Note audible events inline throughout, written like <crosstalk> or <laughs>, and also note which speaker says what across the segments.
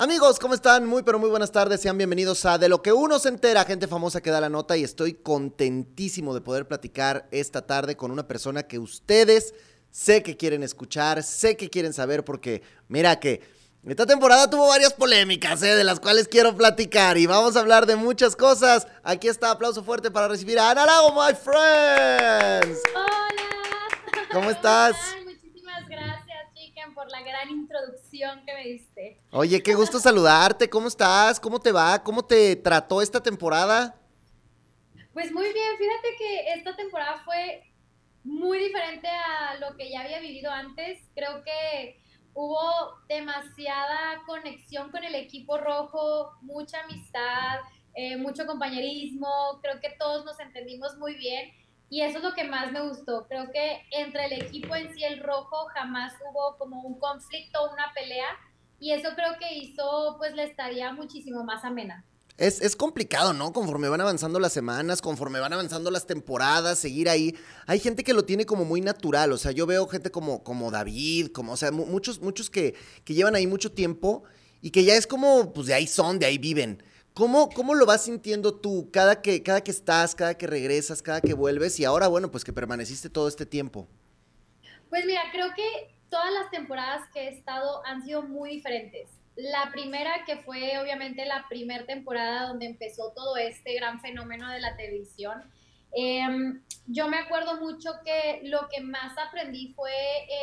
Speaker 1: Amigos, ¿cómo están? Muy, pero muy buenas tardes. Sean bienvenidos a De lo que uno se entera, gente famosa que da la nota. Y estoy contentísimo de poder platicar esta tarde con una persona que ustedes sé que quieren escuchar, sé que quieren saber, porque mira que esta temporada tuvo varias polémicas, ¿eh? de las cuales quiero platicar. Y vamos a hablar de muchas cosas. Aquí está, aplauso fuerte para recibir a Ana Lago, my friends.
Speaker 2: Hola.
Speaker 1: ¿Cómo estás?
Speaker 2: Por la gran introducción que me diste.
Speaker 1: Oye, qué gusto saludarte. ¿Cómo estás? ¿Cómo te va? ¿Cómo te trató esta temporada?
Speaker 2: Pues muy bien, fíjate que esta temporada fue muy diferente a lo que ya había vivido antes. Creo que hubo demasiada conexión con el equipo rojo, mucha amistad, eh, mucho compañerismo. Creo que todos nos entendimos muy bien y eso es lo que más me gustó. Creo que entre el equipo en sí, el rojo, jamás hubo como un conflicto, una pelea. Y eso creo que hizo pues la estadía muchísimo más amena.
Speaker 1: Es, es, complicado, ¿no? Conforme van avanzando las semanas, conforme van avanzando las temporadas, seguir ahí. Hay gente que lo tiene como muy natural. O sea, yo veo gente como, como David, como, o sea, muchos, muchos que, que llevan ahí mucho tiempo y que ya es como, pues de ahí son, de ahí viven. ¿Cómo, ¿Cómo lo vas sintiendo tú cada que, cada que estás, cada que regresas, cada que vuelves y ahora, bueno, pues que permaneciste todo este tiempo?
Speaker 2: Pues mira, creo que todas las temporadas que he estado han sido muy diferentes. La primera, que fue obviamente la primera temporada donde empezó todo este gran fenómeno de la televisión, em, yo me acuerdo mucho que lo que más aprendí fue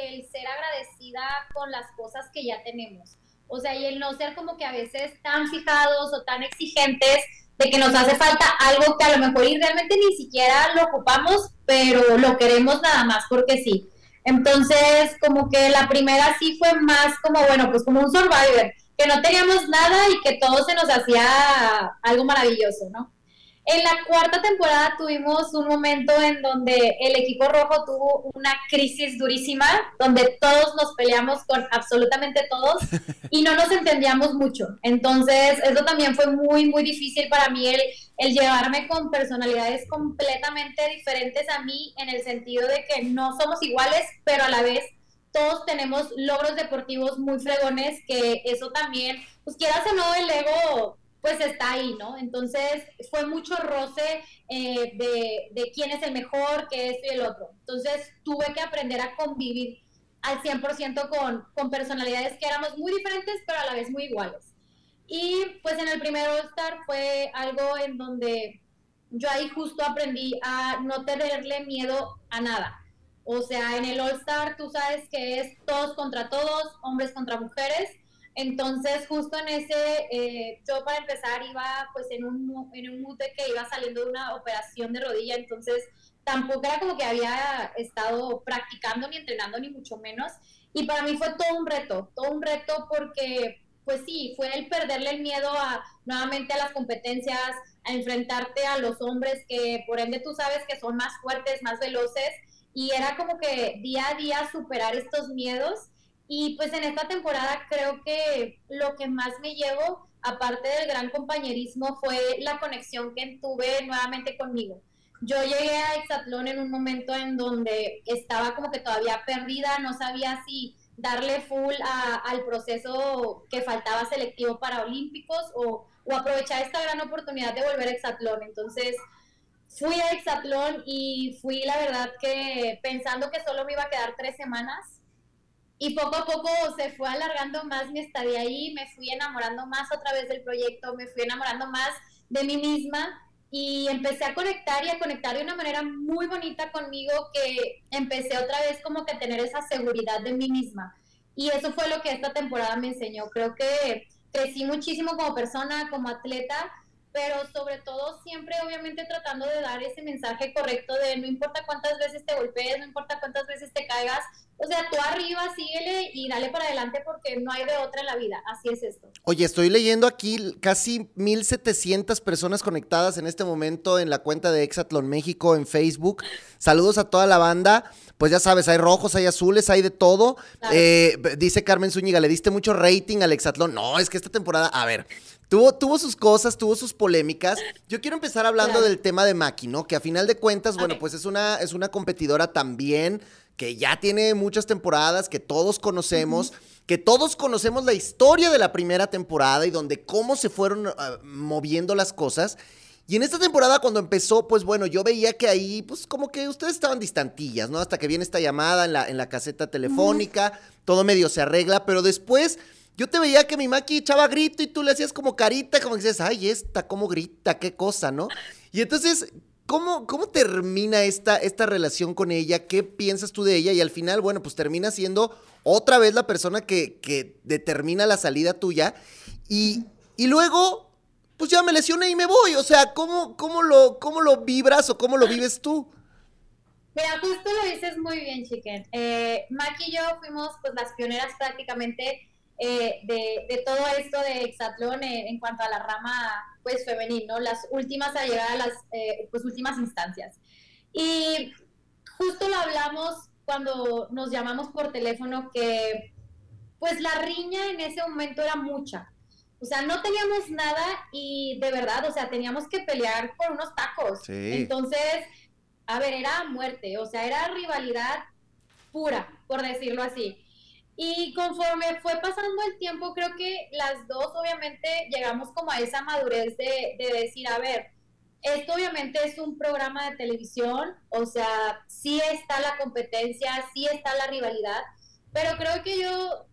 Speaker 2: el ser agradecida con las cosas que ya tenemos. O sea, y el no ser como que a veces tan fijados o tan exigentes de que nos hace falta algo que a lo mejor y realmente ni siquiera lo ocupamos, pero lo queremos nada más porque sí. Entonces, como que la primera sí fue más como, bueno, pues como un survivor, que no teníamos nada y que todo se nos hacía algo maravilloso, ¿no? En la cuarta temporada tuvimos un momento en donde el equipo rojo tuvo una crisis durísima, donde todos nos peleamos con absolutamente todos <laughs> y no nos entendíamos mucho. Entonces, eso también fue muy, muy difícil para mí el, el llevarme con personalidades completamente diferentes a mí en el sentido de que no somos iguales, pero a la vez todos tenemos logros deportivos muy fregones, que eso también, pues quieras o no, el ego pues está ahí, ¿no? Entonces fue mucho roce eh, de, de, quién es el mejor, que esto y el otro. Entonces tuve que aprender a convivir al 100% con, con personalidades que éramos muy diferentes, pero a la vez muy iguales. Y pues en el primer All Star fue algo en donde yo ahí justo aprendí a no tenerle miedo a nada. O sea, en el All Star tú sabes que es todos contra todos, hombres contra mujeres entonces, justo en ese, eh, yo para empezar iba pues en un, en un de que iba saliendo de una operación de rodilla, entonces tampoco era como que había estado practicando ni entrenando ni mucho menos. Y para mí fue todo un reto, todo un reto porque pues sí, fue el perderle el miedo a nuevamente a las competencias, a enfrentarte a los hombres que por ende tú sabes que son más fuertes, más veloces y era como que día a día superar estos miedos y pues en esta temporada creo que lo que más me llevo, aparte del gran compañerismo, fue la conexión que tuve nuevamente conmigo. Yo llegué a Exatlón en un momento en donde estaba como que todavía perdida, no sabía si darle full al proceso que faltaba selectivo para Olímpicos o, o aprovechar esta gran oportunidad de volver a Exatlón. Entonces, fui a Exatlón y fui, la verdad, que pensando que solo me iba a quedar tres semanas, y poco a poco se fue alargando más mi estadía ahí, me fui enamorando más otra vez del proyecto, me fui enamorando más de mí misma y empecé a conectar y a conectar de una manera muy bonita conmigo que empecé otra vez como que a tener esa seguridad de mí misma. Y eso fue lo que esta temporada me enseñó. Creo que crecí muchísimo como persona, como atleta, pero sobre todo siempre obviamente tratando de dar ese mensaje correcto de no importa cuántas veces te golpees, no importa cuántas veces te caigas, o sea, tú arriba, síguele y dale para adelante porque no hay de otra en la vida. Así es esto.
Speaker 1: Oye, estoy leyendo aquí casi 1700 personas conectadas en este momento en la cuenta de Exatlón México en Facebook. Saludos a toda la banda. Pues ya sabes, hay rojos, hay azules, hay de todo. Eh, dice Carmen Zúñiga, le diste mucho rating al Exatlón. No, es que esta temporada, a ver, Tuvo, tuvo, sus cosas, tuvo sus polémicas. Yo quiero empezar hablando del tema de Maki, ¿no? Que a final de cuentas, bueno, pues es una, es una competidora también que ya tiene muchas temporadas, que todos conocemos. que todos conocemos la historia de la primera temporada y donde cómo se fueron ah, moviendo las cosas. Y en esta temporada cuando empezó, pues bueno, yo veía que ahí, pues como que ustedes estaban distantillas, ¿no? Hasta que viene esta llamada en la, en la caseta telefónica, todo medio se arregla, pero después yo te veía que mi Maki echaba grito y tú le hacías como carita, como que dices, ay, esta, cómo grita, qué cosa, ¿no? Y entonces, ¿cómo, cómo termina esta, esta relación con ella? ¿Qué piensas tú de ella? Y al final, bueno, pues termina siendo otra vez la persona que, que determina la salida tuya. Y, y luego pues ya me lesioné y me voy. O sea, ¿cómo, cómo, lo, cómo lo vibras o cómo lo vives tú?
Speaker 2: Mira, justo lo dices muy bien, Chiquen. Eh, y yo fuimos pues las pioneras prácticamente eh, de, todo esto de Exatlón en, cuanto a la rama pues femenino, las últimas a llegar a las eh, pues últimas instancias. Y justo lo hablamos cuando nos llamamos por teléfono que pues la riña en ese momento era mucha. O sea, no teníamos nada y de verdad, o sea, teníamos que pelear por unos tacos. Entonces, a ver, era muerte, o sea, era rivalidad pura, por decirlo así. Y conforme fue pasando el tiempo, creo que las dos obviamente llegamos como a esa madurez de, de decir, a ver, esto obviamente es un programa de televisión, o sea, sí está la competencia, sí está la rivalidad, pero creo que yo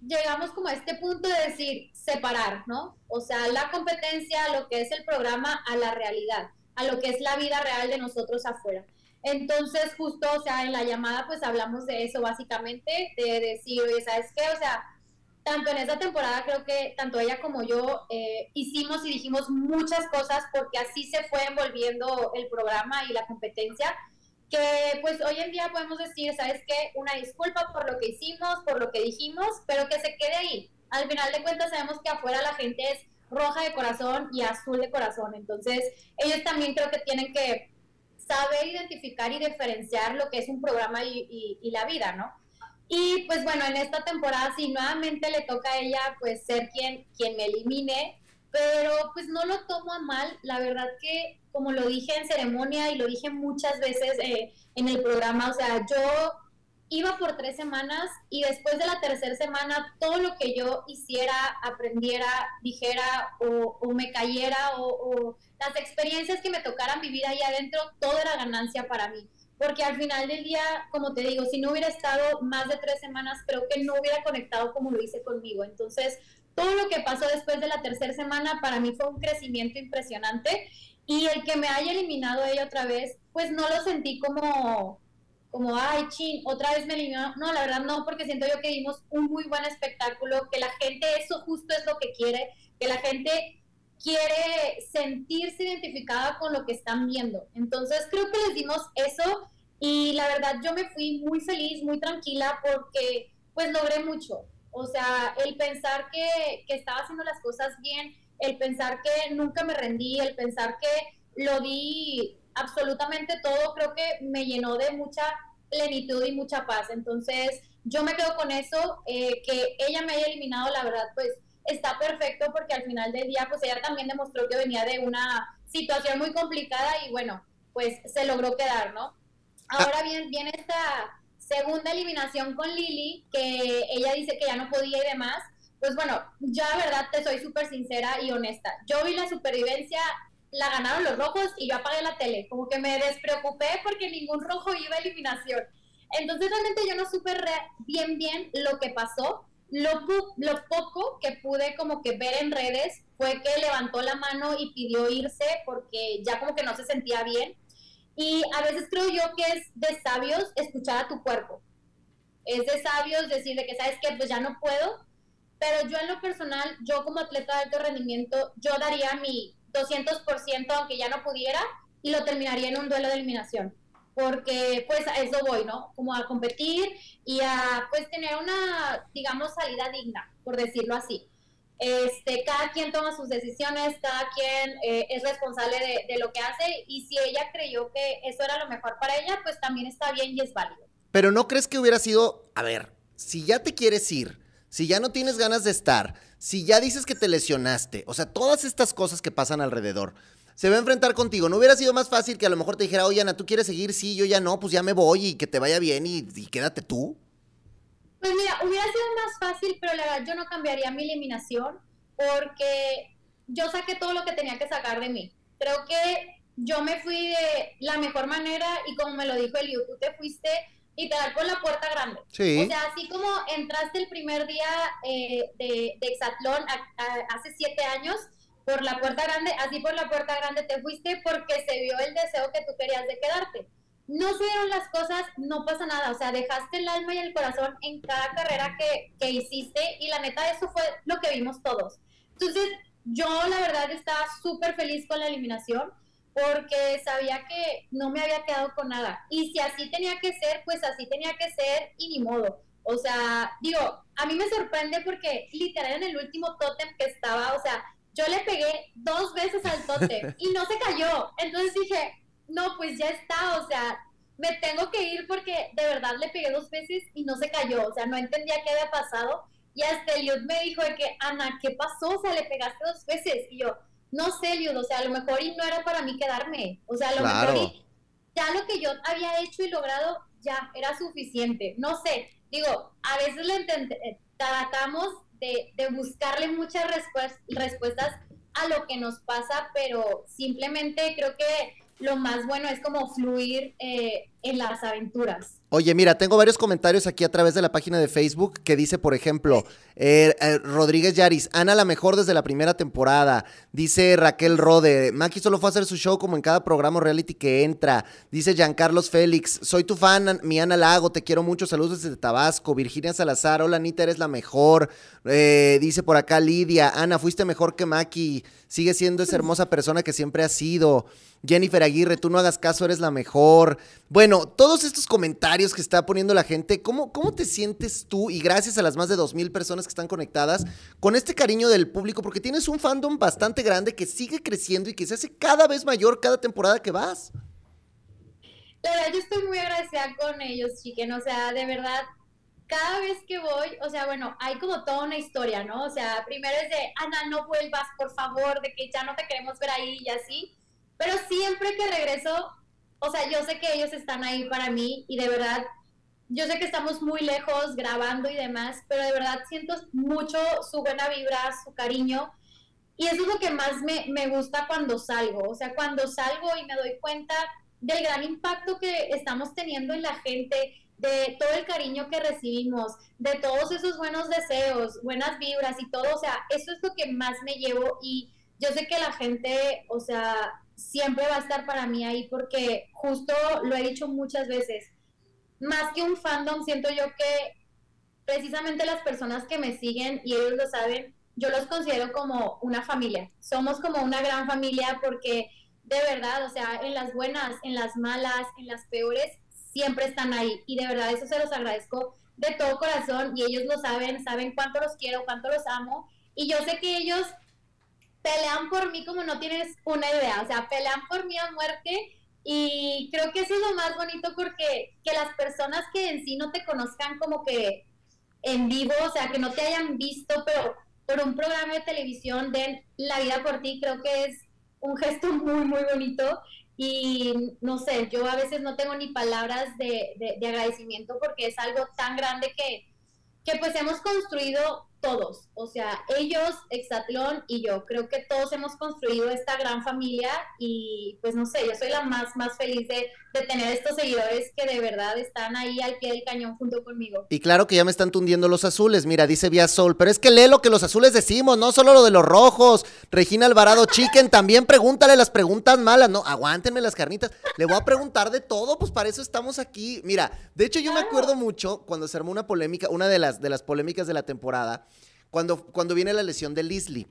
Speaker 2: llegamos como a este punto de decir separar, ¿no? O sea, la competencia, lo que es el programa, a la realidad, a lo que es la vida real de nosotros afuera. Entonces, justo, o sea, en la llamada, pues hablamos de eso básicamente, de decir, oye, ¿sabes qué? O sea, tanto en esa temporada creo que tanto ella como yo eh, hicimos y dijimos muchas cosas porque así se fue envolviendo el programa y la competencia que pues hoy en día podemos decir, ¿sabes qué? Una disculpa por lo que hicimos, por lo que dijimos, pero que se quede ahí. Al final de cuentas sabemos que afuera la gente es roja de corazón y azul de corazón, entonces ellos también creo que tienen que saber identificar y diferenciar lo que es un programa y, la vida, ¿no? Y pues bueno, en esta temporada sí, nuevamente le toca a ella pues ser quien, quien me elimine, pero pues no lo tomo a mal, la verdad que como lo dije en ceremonia y lo dije muchas veces eh, en el programa, o sea, yo iba por tres semanas y después de la tercera semana todo lo que yo hiciera, aprendiera, dijera o, me cayera o, las experiencias que me tocaran vivir ahí adentro, todo era ganancia para mí. Porque al final del día, como te digo, si no hubiera estado más de tres semanas, creo que no hubiera conectado como lo hice conmigo. Entonces, todo lo que pasó después de la tercera semana para mí fue un crecimiento impresionante y el que me haya eliminado ella otra vez, pues no lo sentí como, como, ay, chin, otra vez me eliminó. No, la verdad no, porque siento yo que dimos un muy buen espectáculo, que la gente eso justo es lo que quiere, que la gente quiere sentirse identificada con lo que están viendo. Entonces creo que les dimos eso y la verdad yo me fui muy feliz, muy tranquila porque pues logré mucho. O sea, el pensar que, que estaba haciendo las cosas bien, el pensar que nunca me rendí, el pensar que lo di absolutamente todo, creo que me llenó de mucha plenitud y mucha paz. Entonces, yo me quedo con eso, eh, que ella me haya eliminado, la verdad, pues está perfecto porque al final del día, pues ella también demostró que venía de una situación muy complicada y bueno, pues se logró quedar, ¿no? Ahora bien, viene esta Segunda eliminación con Lili, que ella dice que ya no podía y demás. Pues bueno, yo la verdad te soy súper sincera y honesta. Yo vi la supervivencia, la ganaron los rojos y yo apagué la tele. Como que me despreocupé porque ningún rojo iba a eliminación. Entonces realmente yo no supe bien bien lo que pasó. Lo, lo poco que pude como que ver en redes fue que levantó la mano y pidió irse porque ya como que no se sentía bien y a veces creo yo que es de sabios escuchar a tu cuerpo. Es de sabios decirle que, ¿sabes que Pues ya no puedo. Pero yo en lo personal, yo como atleta de alto rendimiento, yo daría mi 200% aunque ya no pudiera y lo terminaría en un duelo de eliminación. Porque pues a eso voy, ¿no? Como a competir y a pues tener una, digamos, salida digna, por decirlo así. Este, cada quien toma sus decisiones, cada quien eh, es responsable de, lo que hace y si ella creyó que eso era lo mejor para ella, pues también está bien y es válido.
Speaker 1: Pero no crees que hubiera sido, a ver, si ya te quieres ir, si ya no tienes ganas de estar, si ya dices que te lesionaste, o sea, todas estas cosas que pasan alrededor, se va a enfrentar contigo. ¿No hubiera sido más fácil que a lo mejor te dijera, oye, Ana, ¿tú quieres seguir? Sí, yo ya no, pues ya me voy y que te vaya bien y, y quédate tú?
Speaker 2: Pues mira, hubiera sido más fácil, pero la verdad yo no cambiaría mi eliminación porque yo saqué todo lo que tenía que sacar de mí. Creo que yo me fui de la mejor manera y como me lo dijo Eliu, tú te fuiste literal por la puerta grande.
Speaker 1: Sí.
Speaker 2: O sea, así como entraste el primer día eh, de, de Exatlón hace siete años por la puerta grande, así por la puerta grande te fuiste porque se vio el deseo que tú querías de quedarte. No se dieron las cosas, no pasa nada, o sea, dejaste el alma y el corazón en cada carrera que, que hiciste y la neta eso fue lo que vimos todos. Entonces, yo la verdad estaba súper feliz con la eliminación porque sabía que no me había quedado con nada. Y si así tenía que ser, pues así tenía que ser y ni modo. O sea, digo, a mí me sorprende porque literal en el último tótem que estaba, o sea, yo le pegué dos veces al tótem <laughs> y no se cayó. Entonces dije, no, pues ya está, o sea, me tengo que ir porque de verdad le pegué dos veces y no se cayó. O sea, no entendía qué había pasado. Y hasta Eliud me dijo de que, Ana, ¿qué pasó? O sea, le pegaste dos veces. Y yo, no sé, Eliud, o sea, a lo mejor y no era para mí quedarme. O sea, a lo mejor y ya lo que yo había hecho y logrado ya era suficiente. No sé, digo, a veces le eh, tratamos de, de, buscarle muchas respuestas a lo que nos pasa, pero simplemente creo que lo más bueno es como fluir eh, en las aventuras.
Speaker 1: Oye, mira, tengo varios comentarios aquí a través de la página de Facebook que dice, por ejemplo, eh, eh, Rodríguez Yaris, Ana la mejor desde la primera temporada. Dice Raquel Rode, Maki solo fue a hacer su show como en cada programa reality que entra. Dice Giancarlos Félix, soy tu fan, mi Ana Lago, te quiero mucho, saludos desde Tabasco. Virginia Salazar, hola Anita, eres la mejor. dice por acá Lidia, Ana, fuiste mejor que Maki, sigue siendo esa hermosa persona que siempre has sido. Jennifer Aguirre, tú no hagas caso, eres la mejor. Bueno, todos estos comentarios que está poniendo la gente, ¿cómo, cómo te sientes tú? Y gracias a las más de dos mil personas que están conectadas, con este cariño del público, porque tienes un fandom bastante grande que sigue creciendo y que se hace cada vez mayor cada temporada que vas.
Speaker 2: La verdad, yo estoy muy agradecida con ellos, chiquen. O sea, de verdad, cada vez que voy, o sea, bueno, hay como toda una historia, ¿no? O sea, primero es de, Ana, no vuelvas, por favor, de que ya no te queremos ver ahí y así. Pero siempre que regreso, o sea, yo sé que ellos están ahí para mí y de verdad, yo sé que estamos muy lejos grabando y demás, pero de verdad siento mucho su buena vibra, su cariño. Y eso es lo que más me, me gusta cuando salgo. O sea, cuando salgo y me doy cuenta del gran impacto que estamos teniendo en la gente, de todo el cariño que recibimos, de todos esos buenos deseos, buenas vibras y todo, o sea, eso es lo que más me llevo y yo sé que la gente, o sea, siempre va a estar para mí ahí porque justo lo he dicho muchas veces, más que un fandom, siento yo que precisamente las personas que me siguen y ellos lo saben, yo los considero como una familia. Somos como una gran familia porque de verdad, o sea, en las buenas, en las malas, en las peores, siempre están ahí. Y de verdad eso se los agradezco de todo corazón y ellos lo saben, saben cuánto los quiero, cuánto los amo. Y yo sé que ellos pelean por mí como no tienes una idea, o sea, pelean por mí a muerte. Y creo que eso es lo más bonito porque que las personas que en sí no te conozcan como que en vivo, o sea, que no te hayan visto, pero por un programa de televisión den la vida por ti, creo que es un gesto muy, muy bonito. Y no sé, yo a veces no tengo ni palabras de, de, de agradecimiento porque es algo tan grande que, que pues hemos construido todos, o sea, ellos, Exatlón y yo. Creo que todos hemos construido esta gran familia y pues no sé, yo soy la más, más feliz de, de, tener estos seguidores que de verdad están ahí al pie del cañón junto conmigo.
Speaker 1: Y claro que ya me están tundiendo los azules, mira, dice Vía Sol, pero es que lee lo que los azules decimos, no solo lo de los rojos. Regina Alvarado <laughs> Chicken, también pregúntale las preguntas malas, no, aguántenme las carnitas. Le voy a preguntar de todo, pues para eso estamos aquí. Mira, de hecho yo me acuerdo mucho cuando se armó una polémica, una de las, de las polémicas de la temporada cuando, cuando viene la lesión de Leslie.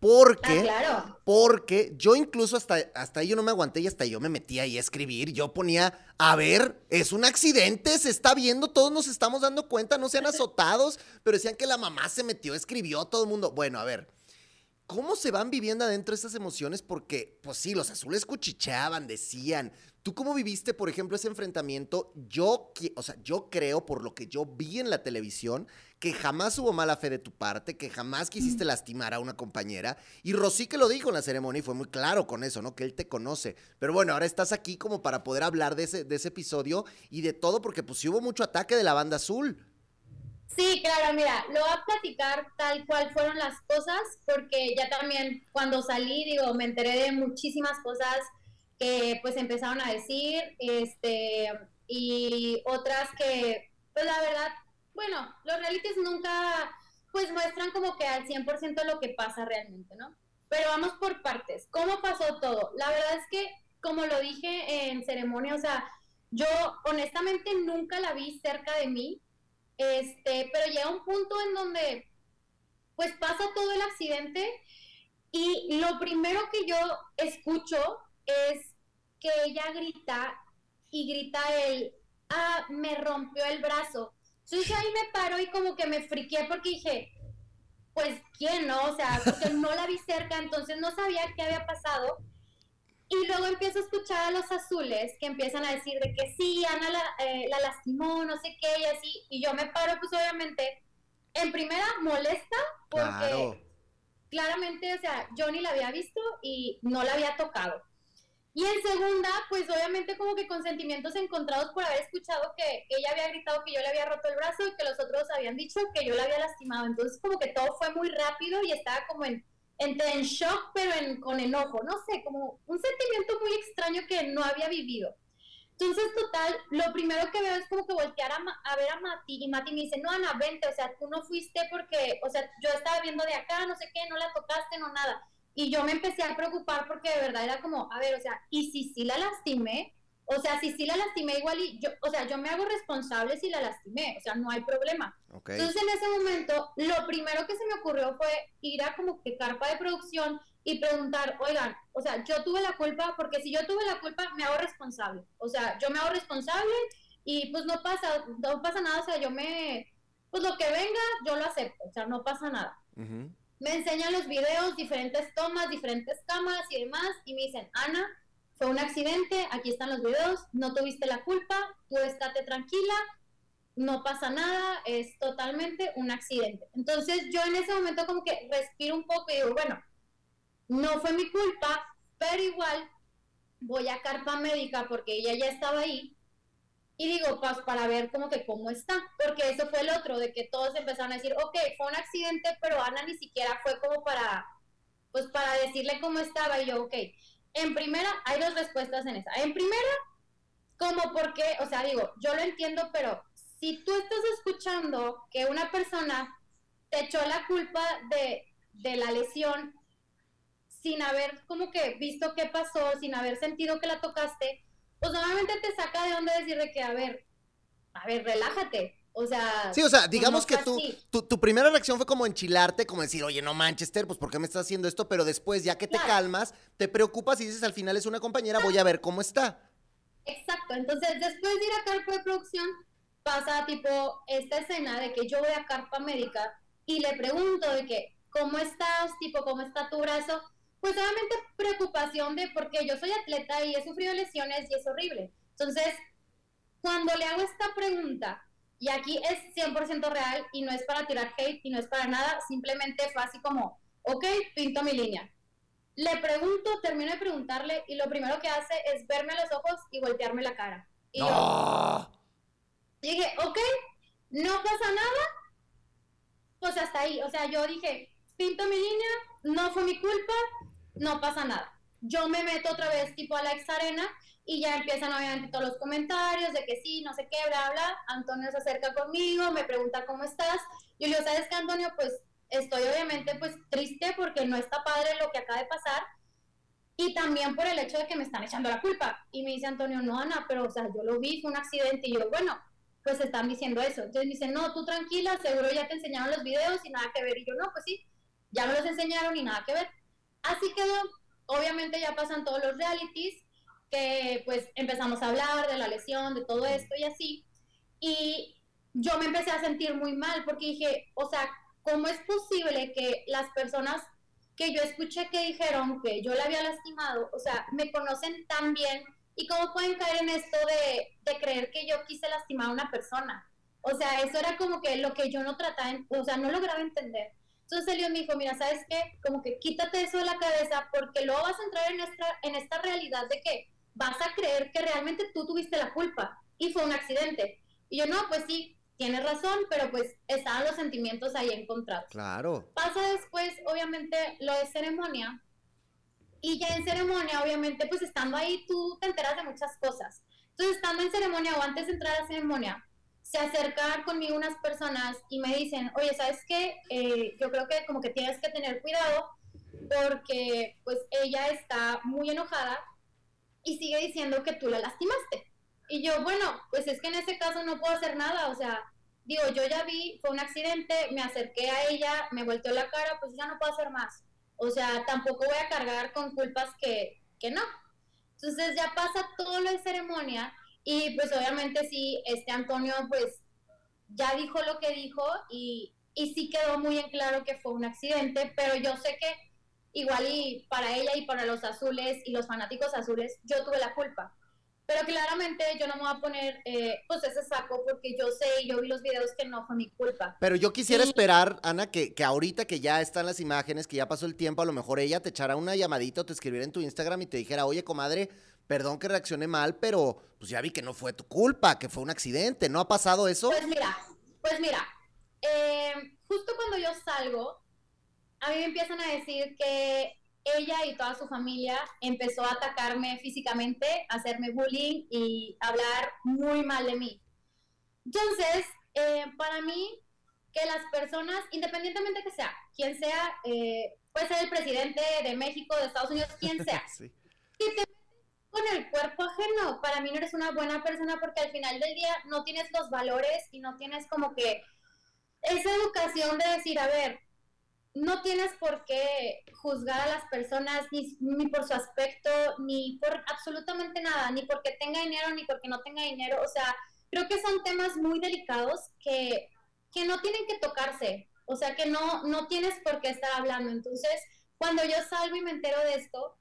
Speaker 1: Porque,
Speaker 2: ah, claro.
Speaker 1: porque yo incluso hasta, hasta ahí yo no me aguanté y hasta yo me metí ahí a escribir. Yo ponía, a ver, es un accidente, se está viendo, todos nos estamos dando cuenta, no sean azotados, <laughs> pero decían que la mamá se metió, escribió, todo el mundo. Bueno, a ver, ¿cómo se van viviendo adentro estas emociones? Porque, pues sí, los azules cuchicheaban, decían. ¿Tú cómo viviste, por ejemplo, ese enfrentamiento? Yo, o sea, yo creo, por lo que yo vi en la televisión, que jamás hubo mala fe de tu parte, que jamás quisiste lastimar a una compañera. Y Rosy que lo dijo en la ceremonia y fue muy claro con eso, ¿no? Que él te conoce. Pero bueno, ahora estás aquí como para poder hablar de ese, de ese episodio y de todo, porque pues sí hubo mucho ataque de la banda azul.
Speaker 2: Sí, claro, mira, lo voy a platicar tal cual fueron las cosas, porque ya también cuando salí, digo, me enteré de muchísimas cosas que pues empezaron a decir, este, y otras que, pues la verdad, bueno, los realities nunca pues muestran como que al 100% lo que pasa realmente, ¿no? Pero vamos por partes. ¿Cómo pasó todo? La verdad es que, como lo dije en ceremonia, o sea, yo honestamente nunca la vi cerca de mí, este, pero llega un punto en donde pues pasa todo el accidente y lo primero que yo escucho es que ella grita y grita el, ah, me rompió el brazo. Entonces ahí me paro y como que me friqué porque dije, pues, ¿quién no? O sea, porque <laughs> no la vi cerca, entonces no sabía qué había pasado. Y luego empiezo a escuchar a los azules que empiezan a decir de que sí, Ana la, eh, la lastimó, no sé qué, y así. Y yo me paro, pues obviamente, en primera, molesta, porque claramente, o sea, yo ni la había visto y no la había tocado. Y en segunda, pues obviamente como que con sentimientos encontrados por haber escuchado que ella había gritado que yo le había roto el brazo y que los otros habían dicho que yo la había lastimado. Entonces como que todo fue muy rápido y estaba como en, entre en shock pero en, con enojo, no sé, como un sentimiento muy extraño que no había vivido. Entonces, total, lo primero que veo es como que voltear a, ver a Mati y Mati me dice, no, Ana, vente, o sea, tú no fuiste porque, o sea, yo estaba viendo de acá, no sé qué, no la tocaste, no nada. Y yo me empecé a preocupar porque de verdad era como, a ver, o sea, ¿y si sí la lastimé? O sea, si sí la lastimé igual y yo, o sea, yo me hago responsable si la lastimé, o sea, no hay problema. Entonces en ese momento, lo primero que se me ocurrió fue ir a como que carpa de producción y preguntar, oigan, o sea, yo tuve la culpa, porque si yo tuve la culpa, me hago responsable. O sea, yo me hago responsable y pues no pasa, no pasa nada, o sea, yo me, pues lo que venga, yo lo acepto, o sea, no pasa nada me enseñan los videos, diferentes tomas, diferentes cámaras y demás, y me dicen, Ana, fue un accidente, aquí están los videos, no tuviste la culpa, tú estate tranquila, no pasa nada, es totalmente un accidente. Entonces yo en ese momento como que respiro un poco y digo, bueno, no fue mi culpa, pero igual voy a carpa médica porque ella ya estaba ahí y digo, pues para ver como que cómo está, porque eso fue el otro, de que todos empezaron a decir, ok, fue un accidente, pero Ana ni siquiera fue como para, pues para decirle cómo estaba, y yo, ok, en primera, hay dos respuestas en esa. En primera, como porque, o sea, digo, yo lo entiendo, pero si tú estás escuchando que una persona te echó la culpa de, de la lesión sin haber como que visto qué pasó, sin haber sentido que la tocaste, pues normalmente te saca de onda decir de que, a ver, a ver, relájate. O sea.
Speaker 1: Sí, o sea, digamos que tú, tu, primera reacción fue como enchilarte, como decir, oye, no Manchester, pues ¿por qué me estás haciendo esto? Pero después, ya que te calmas, te preocupas y dices, al final es una compañera, voy a ver cómo está.
Speaker 2: Exacto. Entonces, después de ir a carpa de producción, pasa tipo esta escena de que yo voy a carpa médica y le pregunto de que, ¿cómo estás? Tipo, ¿cómo está tu brazo? Pues obviamente preocupación de porque yo soy atleta y he sufrido lesiones y es horrible. Entonces, cuando le hago esta pregunta, y aquí es 100% real y no es para tirar hate y no es para nada, simplemente fue así como, ok, pinto mi línea. Le pregunto, termino de preguntarle y lo primero que hace es verme a los ojos y voltearme la cara. Y yo dije, ok, no pasa nada, pues hasta ahí. O sea, yo dije, pinto mi línea, no fue mi culpa, no pasa nada. Yo me meto otra vez tipo a la ex arena y ya empiezan obviamente todos los comentarios de que sí, no sé qué, bla, bla. Antonio se acerca conmigo, me pregunta cómo estás. Yo ¿sabes qué, Antonio? Pues estoy obviamente pues triste porque no está padre lo que acaba de pasar y también por el hecho de que me están echando la culpa. Y me dice Antonio, no, Ana, pero o sea, yo lo vi, fue un accidente. Y yo, bueno, pues están diciendo eso. Entonces me dice, no, tú tranquila, seguro ya te enseñaron los videos y nada que ver. Y yo, no, pues sí, ya me los enseñaron y nada que ver. Así quedó. Obviamente ya pasan todos los realities, que pues empezamos a hablar de la lesión, de todo esto y así. Y yo me empecé a sentir muy mal porque dije, o sea, ¿cómo es posible que las personas que yo escuché que dijeron que yo la había lastimado, o sea, me conocen tan bien y cómo pueden caer en esto de, de creer que yo quise lastimar a una persona? O sea, eso era como que lo que yo no trataba, o sea, no lograba entender. Entonces Elio me dijo, mira, ¿sabes qué? Como que quítate eso de la cabeza porque luego vas a entrar en esta, en esta realidad de que vas a creer que realmente tú tuviste la culpa y fue un accidente. Y yo, no, pues sí, tienes razón, pero pues estaban los sentimientos ahí encontrados.
Speaker 1: Claro.
Speaker 2: Pasa después, obviamente, lo de ceremonia. Y ya en ceremonia, obviamente, pues estando ahí, tú te enteras de muchas cosas. Entonces, estando en ceremonia o antes de entrar a ceremonia, se acercan conmigo unas personas y me dicen, oye, ¿sabes qué? Eh, yo creo que como que tienes que tener cuidado porque pues ella está muy enojada y sigue diciendo que tú la lastimaste. Y yo, bueno, pues es que en ese caso no puedo hacer nada, o sea, digo, yo ya vi, fue un accidente, me acerqué a ella, me volteó la cara, pues ya no puedo hacer más. O sea, tampoco voy a cargar con culpas que, que no. Entonces ya pasa todo lo de ceremonia y pues obviamente sí, este Antonio pues ya dijo lo que dijo y, y sí quedó muy en claro que fue un accidente, pero yo sé que igual y para ella y para los azules y los fanáticos azules, yo tuve la culpa. Pero claramente yo no me voy a poner eh, pues ese saco porque yo sé y yo vi los videos que no fue mi culpa.
Speaker 1: Pero yo quisiera esperar, Ana, que, que ahorita que ya están las imágenes, que ya pasó el tiempo, a lo mejor ella te echara una llamadita o te escribiera en tu Instagram y te dijera, oye, comadre, perdón que reaccioné mal, pero pues ya vi que no fue tu culpa, que fue un accidente. ¿No ha pasado eso?
Speaker 2: Pues mira, pues mira, eh, justo cuando yo salgo, a mí me empiezan a decir que ella y toda su familia empezó a atacarme físicamente, a hacerme bullying y hablar muy mal de mí. Entonces, eh, para mí, que las personas, independientemente que sea, quien sea, eh, puede ser el presidente de México, de Estados Unidos, quien sea, <laughs> sí. si te con el cuerpo ajeno, para mí no eres una buena persona porque al final del día no tienes los valores y no tienes como que esa educación de decir, a ver, no tienes por qué juzgar a las personas ni, por su aspecto, ni por absolutamente nada, ni porque tenga dinero, ni porque no tenga dinero. O sea, creo que son temas muy delicados que, que no tienen que tocarse. O sea, que no, no tienes por qué estar hablando. Entonces, cuando yo salgo y me entero de esto,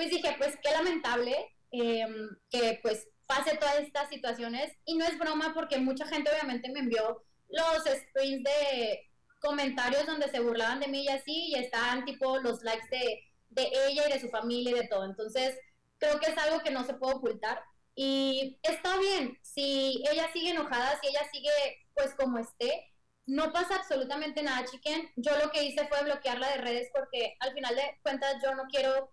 Speaker 2: pues dije, pues qué lamentable em, que pues pase todas estas situaciones. Y no es broma porque mucha gente obviamente me envió los screens de comentarios donde se burlaban de mí y así, y estaban tipo los likes de, de ella y de su familia y de todo. Entonces, creo que es algo que no se puede ocultar. Y está bien, si ella sigue enojada, si ella sigue pues como esté, no pasa absolutamente nada, chiquen. Yo lo que hice fue bloquearla de redes porque al final de cuentas yo no quiero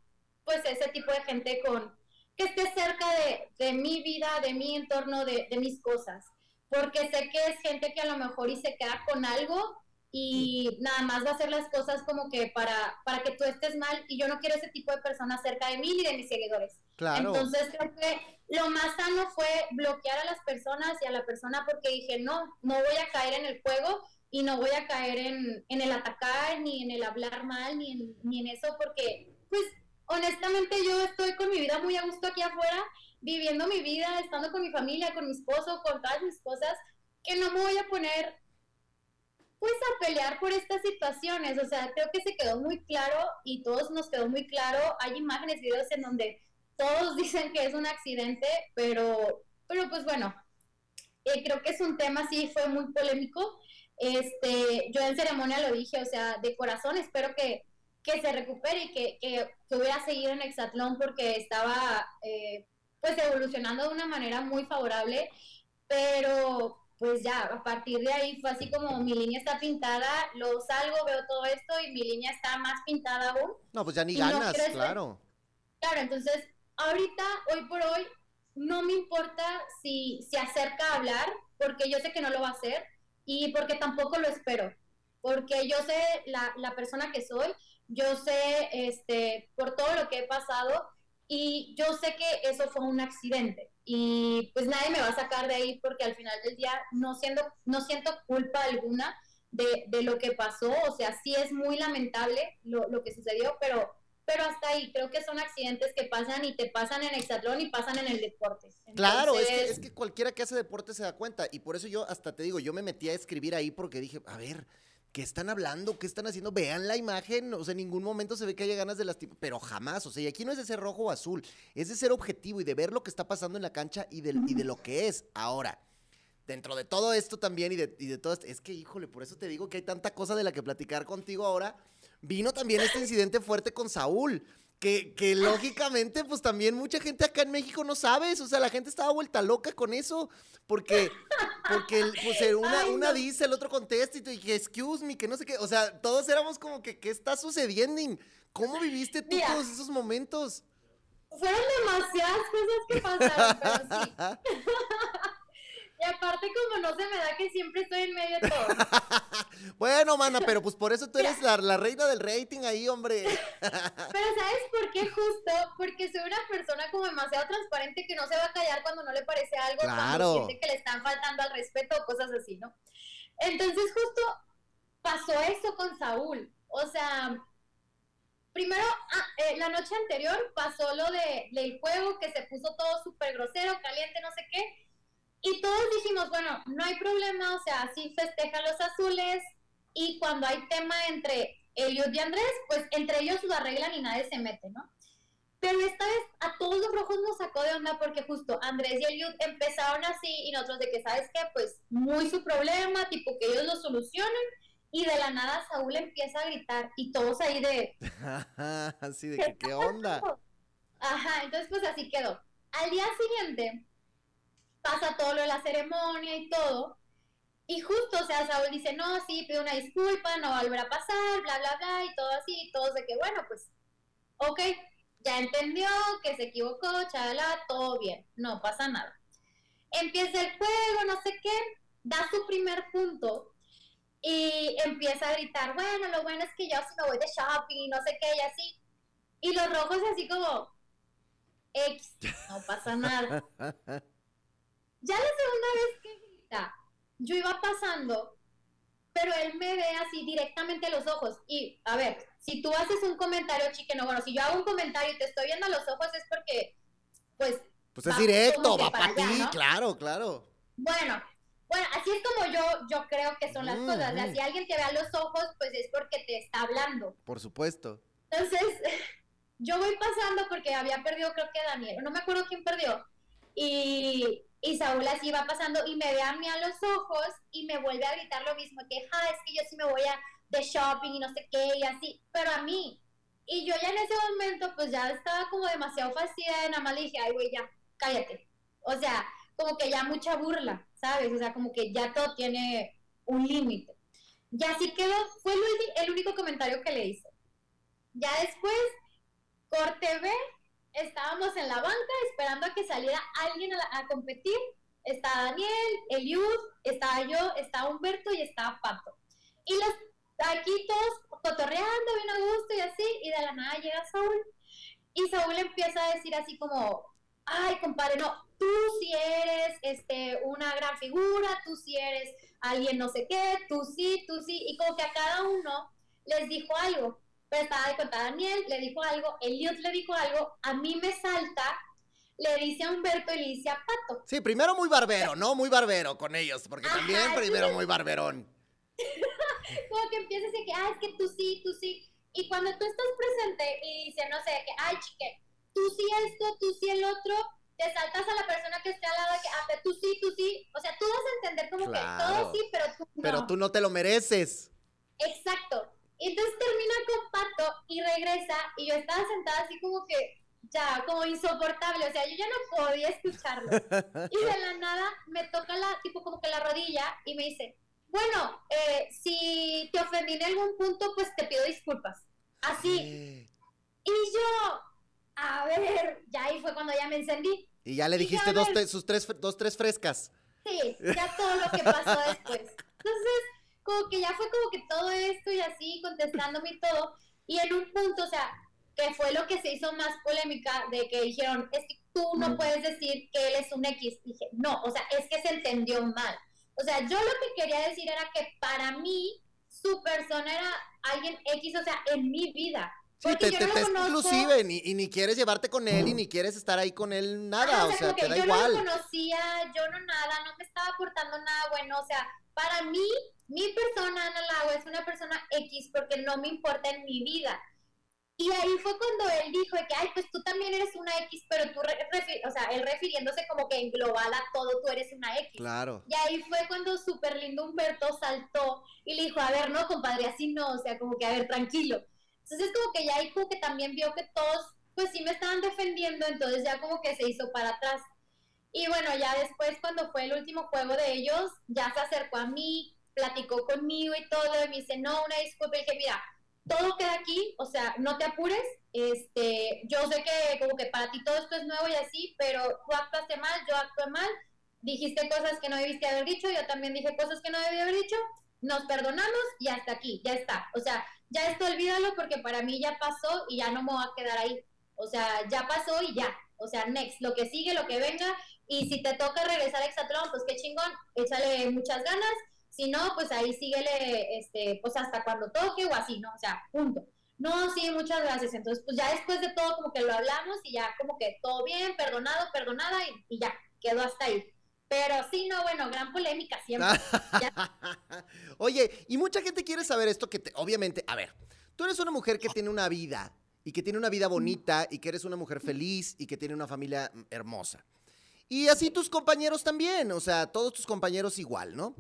Speaker 2: pues ese tipo de gente con que esté cerca de, de mi vida, de mi entorno, de, de mis cosas. Porque sé que es gente que a lo mejor y se queda con algo y nada más va a hacer las cosas como que para, para que tú estés mal y yo no quiero ese tipo de personas cerca de mí ni de mis seguidores.
Speaker 1: Claro.
Speaker 2: Entonces creo que lo más sano fue bloquear a las personas y a la persona porque dije, no, no voy a caer en el juego y no voy a caer en, en el atacar, ni en el hablar mal, ni en, ni en eso, porque pues honestamente yo estoy con mi vida muy a gusto aquí afuera, viviendo mi vida, estando con mi familia, con mi esposo, con todas mis cosas, que no me voy a poner pues a pelear por estas situaciones. O sea, creo que se quedó muy claro y todos nos quedó muy claro. Hay imágenes, videos en donde todos <laughs> dicen que es un accidente, pero, pero pues bueno, eh, creo que es un tema, sí, fue muy polémico. Este, yo en ceremonia lo dije, o sea, de corazón espero que, que se recupere y que, que, que, voy a seguir en Exatlón porque estaba eh, pues evolucionando de una manera muy favorable, pero pues ya, a partir de ahí fue así como mi línea está pintada, lo salgo, veo todo esto y mi línea está más pintada aún.
Speaker 1: No, pues ya ni ganas, claro.
Speaker 2: Claro, entonces, ahorita, hoy por hoy, no me importa si se acerca a hablar, porque yo sé que no lo va a hacer y porque tampoco lo espero, porque yo sé la, la persona que soy, yo sé este, por todo lo que he pasado y yo sé que eso fue un accidente y pues nadie me va a sacar de ahí porque al final del día no, siendo, no siento culpa alguna de, de lo que pasó, o sea, sí es muy lamentable lo, lo que sucedió, pero pero hasta ahí creo que son accidentes que pasan y te pasan en hexatlón y pasan en el deporte.
Speaker 1: claro, es que, es que, cualquiera que hace deporte se da cuenta y por eso yo hasta te digo, yo me metí a escribir ahí porque dije, a ver, ¿qué están hablando? ¿Qué están haciendo? Vean la imagen, o sea, en ningún momento se ve que haya ganas de lastimar, pero jamás, o sea, y aquí no es de ser rojo o azul, es de ser objetivo y de ver lo que está pasando en la cancha y de, y de lo que es. Ahora, dentro de todo esto también y de, y de todo esto, es que, híjole, por eso te digo que hay tanta cosa de la que platicar contigo ahora. Vino también este incidente fuerte con Saúl, que, que lógicamente, pues también mucha gente acá en México no sabe eso. O sea, la gente estaba vuelta loca con eso. Porque, porque pues, una,
Speaker 2: Ay,
Speaker 1: una
Speaker 2: no.
Speaker 1: dice, el otro contesta y tú dije, excuse me, que no sé qué. O sea, todos éramos como que, ¿qué está sucediendo? ¿Cómo viviste tú
Speaker 2: Mira.
Speaker 1: todos esos momentos?
Speaker 2: Fueron demasiadas cosas que pasaron, pero sí. <laughs> y aparte, como no se me da que siempre estoy en medio de todo. <laughs>
Speaker 1: Bueno, mana, pero pues por eso tú eres la, la reina del rating ahí, hombre. <laughs>
Speaker 2: Pero ¿sabes por qué justo? Porque soy una persona como demasiado transparente que no se va a callar cuando no le parece algo,
Speaker 1: Claro.
Speaker 2: cuando siente que le están faltando al respeto o cosas así, ¿no? Entonces justo pasó eso con Saúl. O sea, primero, ah, eh, la noche anterior pasó lo de, del juego que se puso todo súper grosero, caliente, no sé qué. Y todos dijimos, bueno, no hay problema, o sea, sí festejan los azules. Y cuando hay tema entre Eliud y Andrés, pues entre ellos lo arreglan y nadie se mete, ¿no? Pero esta vez a todos los rojos nos sacó de onda porque justo Andrés y Eliud empezaron así y nosotros de que, ¿sabes qué? Pues muy su problema, tipo que ellos lo solucionen. Y de la nada Saúl empieza a gritar y todos ahí de, <laughs>
Speaker 1: Así de que, ¿qué <laughs> onda?
Speaker 2: Ajá, entonces pues así quedó. Al día siguiente pasa todo lo de la ceremonia y todo. Y justo, o sea, Saúl dice, no, sí, pido una disculpa, no va a volver a pasar, bla, bla, bla, y todo así, y todos de que, bueno, pues, ok, ya entendió que se equivocó, chala, todo bien, no pasa nada. Empieza el juego, no sé qué, da su primer punto y empieza a gritar, bueno, lo bueno es que yo sí me voy de shopping y no sé qué, y así. Y los rojos así como, X, no pasa nada. <laughs> Ya la segunda vez que grita, yo iba pasando, pero él me ve así directamente a los ojos. Y, a ver, si tú haces un comentario, chiqueno, bueno, si yo hago un comentario y te estoy viendo a los ojos es porque, pues...
Speaker 1: Pues es directo, va para ti, claro, claro.
Speaker 2: Bueno, bueno, así es como yo, yo creo que son las
Speaker 1: Mm,
Speaker 2: cosas. O sea,
Speaker 1: mm.
Speaker 2: si alguien te ve a los ojos, pues es porque te está hablando.
Speaker 1: Por supuesto.
Speaker 2: Entonces, <laughs> yo voy pasando porque había perdido, creo que Daniel, no me acuerdo quién perdió. Y, y Saúl así va pasando y me ve a mí a los ojos y me vuelve a gritar lo mismo, que "Ja, es que yo sí me voy a de shopping y no sé qué y así, pero a mí. Y yo ya en ese momento pues ya estaba como demasiado fastidiada, nada más le dije, ay güey, ya, cállate. O sea, como que ya mucha burla, ¿sabes? O sea, como que ya todo tiene un límite. Y así quedó, fue el, el único comentario que le hice. Ya después, corte B, estábamos en la banca esperando a que saliera alguien a, competir. Está Daniel, Eliud, estaba yo, estaba Humberto y estaba Pato. Y los aquí todos cotorreando bien a gusto y así, y de la nada llega Saúl. Y Saúl empieza a decir así como, ay, compadre, no, tú sí eres este, una gran figura, tú sí eres alguien no sé qué, tú sí, tú sí, y como que a cada uno les dijo algo. Pero estaba de cuenta Daniel, le dijo algo, Eliud le dijo algo, a mí me salta, le dice a Humberto y le dice a Pato.
Speaker 1: Sí, primero muy barbero, ¿no? Muy barbero con ellos, porque
Speaker 2: Ajá,
Speaker 1: también primero muy barberón. <laughs>
Speaker 2: como que empiezas de que, ah, es que tú sí, tú sí. Y cuando tú estás presente y dice, no sé, que, ay, chique, tú sí esto, tú sí el otro, te saltas a la persona que esté al lado de que, ah, tú sí, tú sí. O sea, tú vas a entender como
Speaker 1: Claro.
Speaker 2: que todo sí, pero tú no.
Speaker 1: Pero tú no te lo mereces.
Speaker 2: Exacto. Y entonces termina con Pato y regresa y yo estaba sentada así como que ya, como insoportable, o sea, yo ya no podía escucharlo. <laughs> Y de la nada me toca la, tipo como que la rodilla y me dice, bueno, eh, si te ofendí en algún punto, pues te pido disculpas. Así. Y yo, a ver, ya ahí fue cuando ya me encendí.
Speaker 1: Y ya le dijiste dos, te- sus tres, dos, tres frescas.
Speaker 2: Sí, ya todo lo que pasó <laughs> después. Entonces, como que ya fue como que todo esto y así, contestándome y todo. Y en un punto, o sea, que fue lo que se hizo más polémica de que dijeron, es que tú no puedes decir que él es un X. Dije, no, o sea, es que se entendió mal. O sea, yo lo que quería decir era que para mí su persona era alguien X, o sea, en mi vida.
Speaker 1: Sí,
Speaker 2: Porque
Speaker 1: te,
Speaker 2: yo
Speaker 1: te,
Speaker 2: no
Speaker 1: te es inclusive, ni, y ni quieres llevarte con él, y ni quieres estar ahí con él nada,
Speaker 2: Ajá,
Speaker 1: o sea, te da
Speaker 2: yo
Speaker 1: igual.
Speaker 2: no lo conocía, yo no nada, no me estaba aportando nada bueno, o sea, para mí, mi persona, Ana Lago, es una persona X porque no me importa en mi vida. Y ahí fue cuando él dijo que, ay, pues tú también eres una X, pero tú, o sea, él refiriéndose como que en global a todo, tú eres una X.
Speaker 1: Claro.
Speaker 2: Y ahí fue cuando súper lindo Humberto saltó y le dijo, a ver, no, compadre, así no, o sea, como que, a ver, tranquilo. Entonces como que ya ahí como que también vio que todos pues sí me estaban defendiendo, entonces ya como que se hizo para atrás. Y bueno, ya después cuando fue el último juego de ellos, ya se acercó a mí, platicó conmigo y todo, y me dice, no, una disculpa, y dije, mira, todo queda aquí, o sea, no te apures, este, yo sé que como que para ti todo esto es nuevo y así, pero tú actuaste mal, yo actué mal, dijiste cosas que no debiste haber dicho, yo también dije cosas que no debí haber dicho, nos perdonamos y hasta aquí, ya está. O sea, ya esto olvídalo porque para mí ya pasó y ya no me voy a quedar ahí. O sea, ya pasó y ya. O sea, next, lo que sigue, lo que venga. Y si te toca regresar a Exatlón, pues qué chingón, échale muchas ganas. Si no, pues ahí síguele, este, pues hasta cuando toque o así, ¿no? O sea, punto. No, sí, muchas gracias. Entonces, pues ya después de todo, como que lo hablamos y ya como que todo bien, perdonado, perdonada y ya, quedó hasta ahí. Pero sí, no, bueno, gran polémica siempre. <laughs>
Speaker 1: Oye, y mucha gente quiere saber esto que te, obviamente, a ver, tú eres una mujer que tiene una vida y que tiene una vida bonita y que eres una mujer feliz y que tiene una familia mm, hermosa. Y así tus compañeros también, o sea, todos tus compañeros igual, ¿no?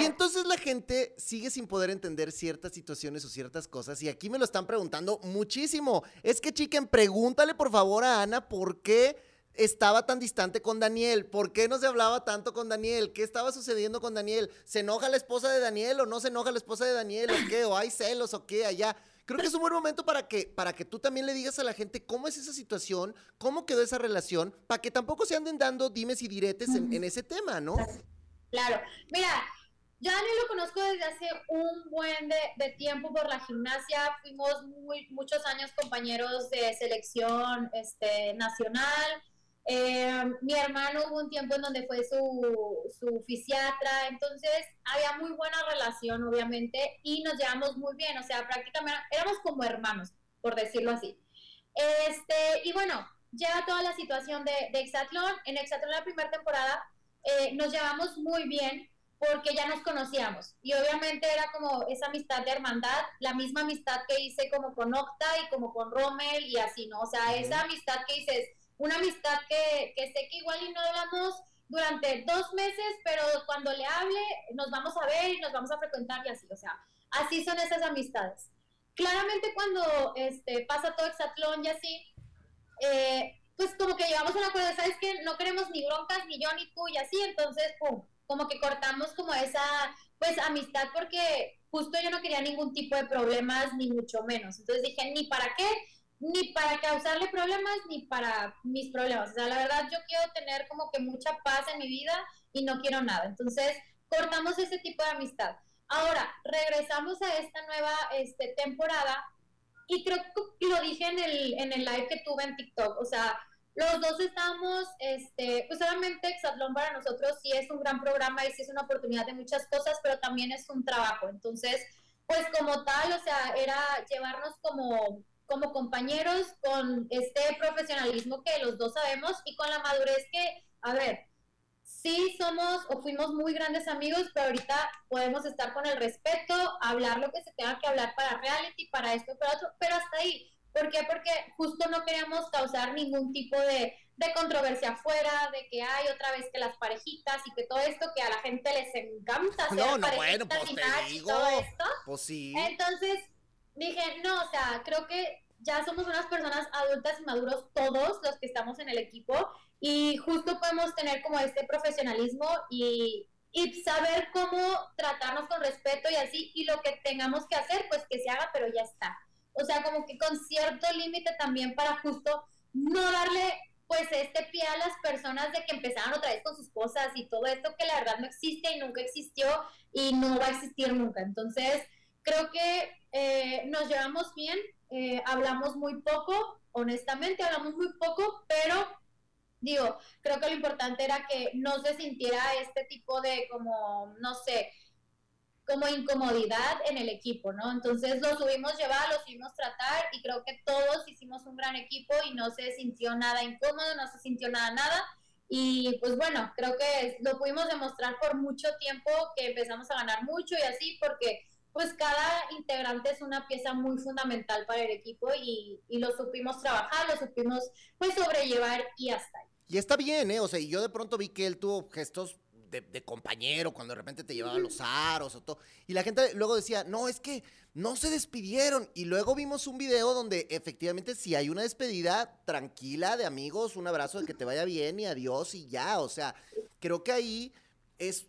Speaker 1: Y entonces la gente sigue sin poder entender ciertas situaciones o ciertas cosas. Y aquí me lo están preguntando muchísimo. Es que, chiquen, pregúntale por favor a Ana por qué estaba tan distante con Daniel? ¿Por qué no se hablaba tanto con Daniel? ¿Qué estaba sucediendo con Daniel? ¿Se enoja la esposa de Daniel o no se enoja la esposa de Daniel o qué? ¿O hay celos o qué allá? Creo que es un buen momento para que, para que tú también le digas a la gente cómo es esa situación, cómo quedó esa relación, para que tampoco se anden dando dimes y diretes en, ese tema, ¿no?
Speaker 2: Claro. Mira, yo a Daniel lo conozco desde hace un buen de, tiempo por la gimnasia. Fuimos muy, muchos años compañeros de selección este, nacional. Eh, mi hermano hubo un tiempo en donde fue su, su fisiatra, entonces había muy buena relación, obviamente, y nos llevamos muy bien, o sea, prácticamente éramos como hermanos, por decirlo así. Este, y bueno, llega toda la situación de, de Exatlón. En Exatlón la primera temporada eh, nos llevamos muy bien porque ya nos conocíamos y obviamente era como esa amistad de hermandad, la misma amistad que hice como con Octa y como con Rommel y así, ¿no? O sea, esa amistad que dices, una amistad que, que sé que igual y no hablamos durante dos meses, pero cuando le hable nos vamos a ver y nos vamos a frecuentar y así, o sea, así son esas amistades. Claramente cuando este, pasa todo Exatlón y así, eh, pues como que llegamos a un acuerdo, ¿sabes que No queremos ni broncas, ni yo, ni tú, y así, entonces, pum, como que cortamos como esa, pues, amistad, porque justo yo no quería ningún tipo de problemas, ni mucho menos. Entonces dije, ni para qué, ni para causarle problemas ni para mis problemas. O sea, la verdad yo quiero tener como que mucha paz en mi vida y no quiero nada. Entonces, cortamos ese tipo de amistad. Ahora, regresamos a esta nueva este, temporada y creo que lo dije en el, en el live que tuve en TikTok. O sea, los dos estamos, este, pues obviamente Exatlón para nosotros sí es un gran programa y sí es una oportunidad de muchas cosas, pero también es un trabajo. Entonces, pues como tal, o sea, era llevarnos como como compañeros, con este profesionalismo que los dos sabemos y con la madurez que, a ver, sí somos o fuimos muy grandes amigos, pero ahorita podemos estar con el respeto, hablar lo que se tenga que hablar para reality, para esto, para otro, pero hasta ahí. ¿Por qué? Porque justo no queríamos causar ningún tipo de, de controversia afuera, de que hay otra vez que las parejitas y que todo esto que a la gente les encanta hacer
Speaker 1: no, no, bueno, pues te digo, todo esto. Pues sí.
Speaker 2: Entonces, dije, no, o sea, creo que ya somos unas personas adultas y maduros todos los que estamos en el equipo y justo podemos tener como este profesionalismo y, y saber cómo tratarnos con respeto y así, y lo que tengamos que hacer, pues que se haga, pero ya está. O sea, como que con cierto límite también para justo no darle pues este pie a las personas de que empezaran otra vez con sus cosas y todo esto que la verdad no existe y nunca existió y no va a existir nunca. Entonces, creo que eh, nos llevamos bien, eh, hablamos muy poco, honestamente hablamos muy poco, pero digo, creo que lo importante era que no se sintiera este tipo de como, no sé, como incomodidad en el equipo, ¿no? Entonces lo subimos llevar, lo subimos tratar y creo que todos hicimos un gran equipo y no se sintió nada incómodo, no se sintió nada, nada. Y pues bueno, creo que lo pudimos demostrar por mucho tiempo que empezamos a ganar mucho y así porque pues cada integrante es una pieza muy fundamental para el equipo y, lo supimos trabajar, lo supimos pues sobrellevar y hasta ahí.
Speaker 1: Y está bien, ¿eh? O sea, yo de pronto vi que él tuvo gestos de, compañero, cuando de repente te llevaba los aros o todo. Y la gente luego decía, no, es que no se despidieron. Y luego vimos un video donde efectivamente si hay una despedida tranquila de amigos, un abrazo de que te vaya bien y adiós y ya. O sea, creo que ahí es,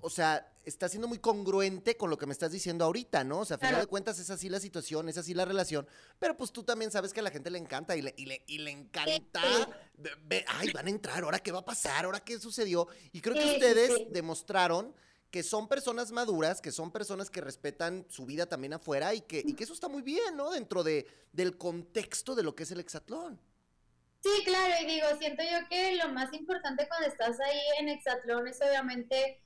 Speaker 1: o sea, está siendo muy congruente con lo que me estás diciendo ahorita, ¿no? O sea, a final de cuentas es así la situación, es así la relación, pero pues tú también sabes que a la gente le encanta y le, y le, y le encanta, ay, van a entrar, ahora qué va a pasar, ahora qué sucedió. Y creo que ustedes demostraron que son personas maduras, que son personas que respetan su vida también afuera y que, y que eso está muy bien, ¿no? Dentro de, del contexto de lo que es el hexatlón.
Speaker 2: Sí, claro, y digo, siento yo que lo más importante cuando estás ahí en hexatlón es obviamente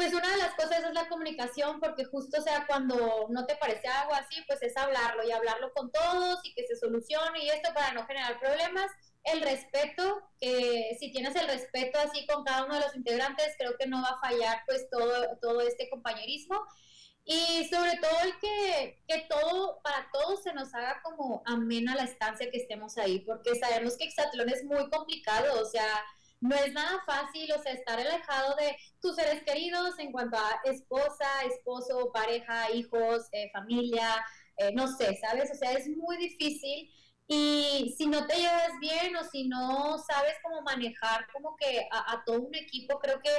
Speaker 2: pues una de las cosas es la comunicación, porque justo, sea, cuando no te parece algo así, pues es hablarlo y hablarlo con todos y que se solucione y esto para no generar problemas. El respeto, que si tienes el respeto así con cada uno de los integrantes, creo que no va a fallar pues todo, todo este compañerismo. Y sobre todo el que, que todo, para todos se nos haga como amena la estancia que estemos ahí, porque sabemos que Exatlón es muy complicado, o sea, no es nada fácil, o sea, estar alejado de tus seres queridos en cuanto a esposa, esposo, pareja, hijos, eh, familia, eh, no sé, ¿sabes? O sea, es muy difícil. Y si no te llevas bien o si no sabes cómo manejar como que a, todo un equipo, creo que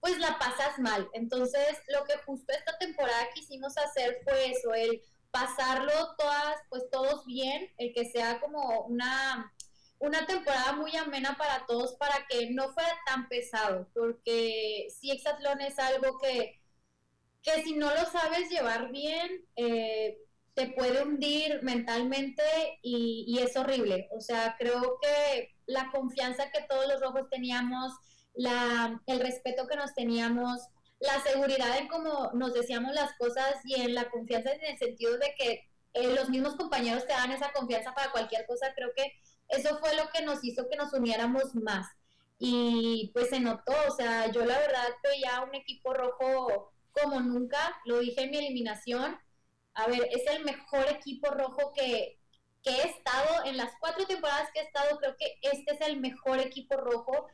Speaker 2: pues la pasas mal. Entonces, lo que justo esta temporada quisimos hacer fue eso, el pasarlo todas, pues todos bien, el que sea como una una temporada muy amena para todos para que no fuera tan pesado, porque si Exatlón es algo que, que si no lo sabes llevar bien, eh, te puede hundir mentalmente y, es horrible. O sea, creo que la confianza que todos los rojos teníamos, la, el respeto que nos teníamos, la seguridad en cómo nos decíamos las cosas y en la confianza en el sentido de que eh, los mismos compañeros te dan esa confianza para cualquier cosa, creo que eso fue lo que nos hizo que nos uniéramos más. Y pues se notó, o sea, yo la verdad veía un equipo rojo como nunca, lo dije en mi eliminación. A ver, es el mejor equipo rojo que, que he estado en las cuatro temporadas que he estado, creo que este es el mejor equipo rojo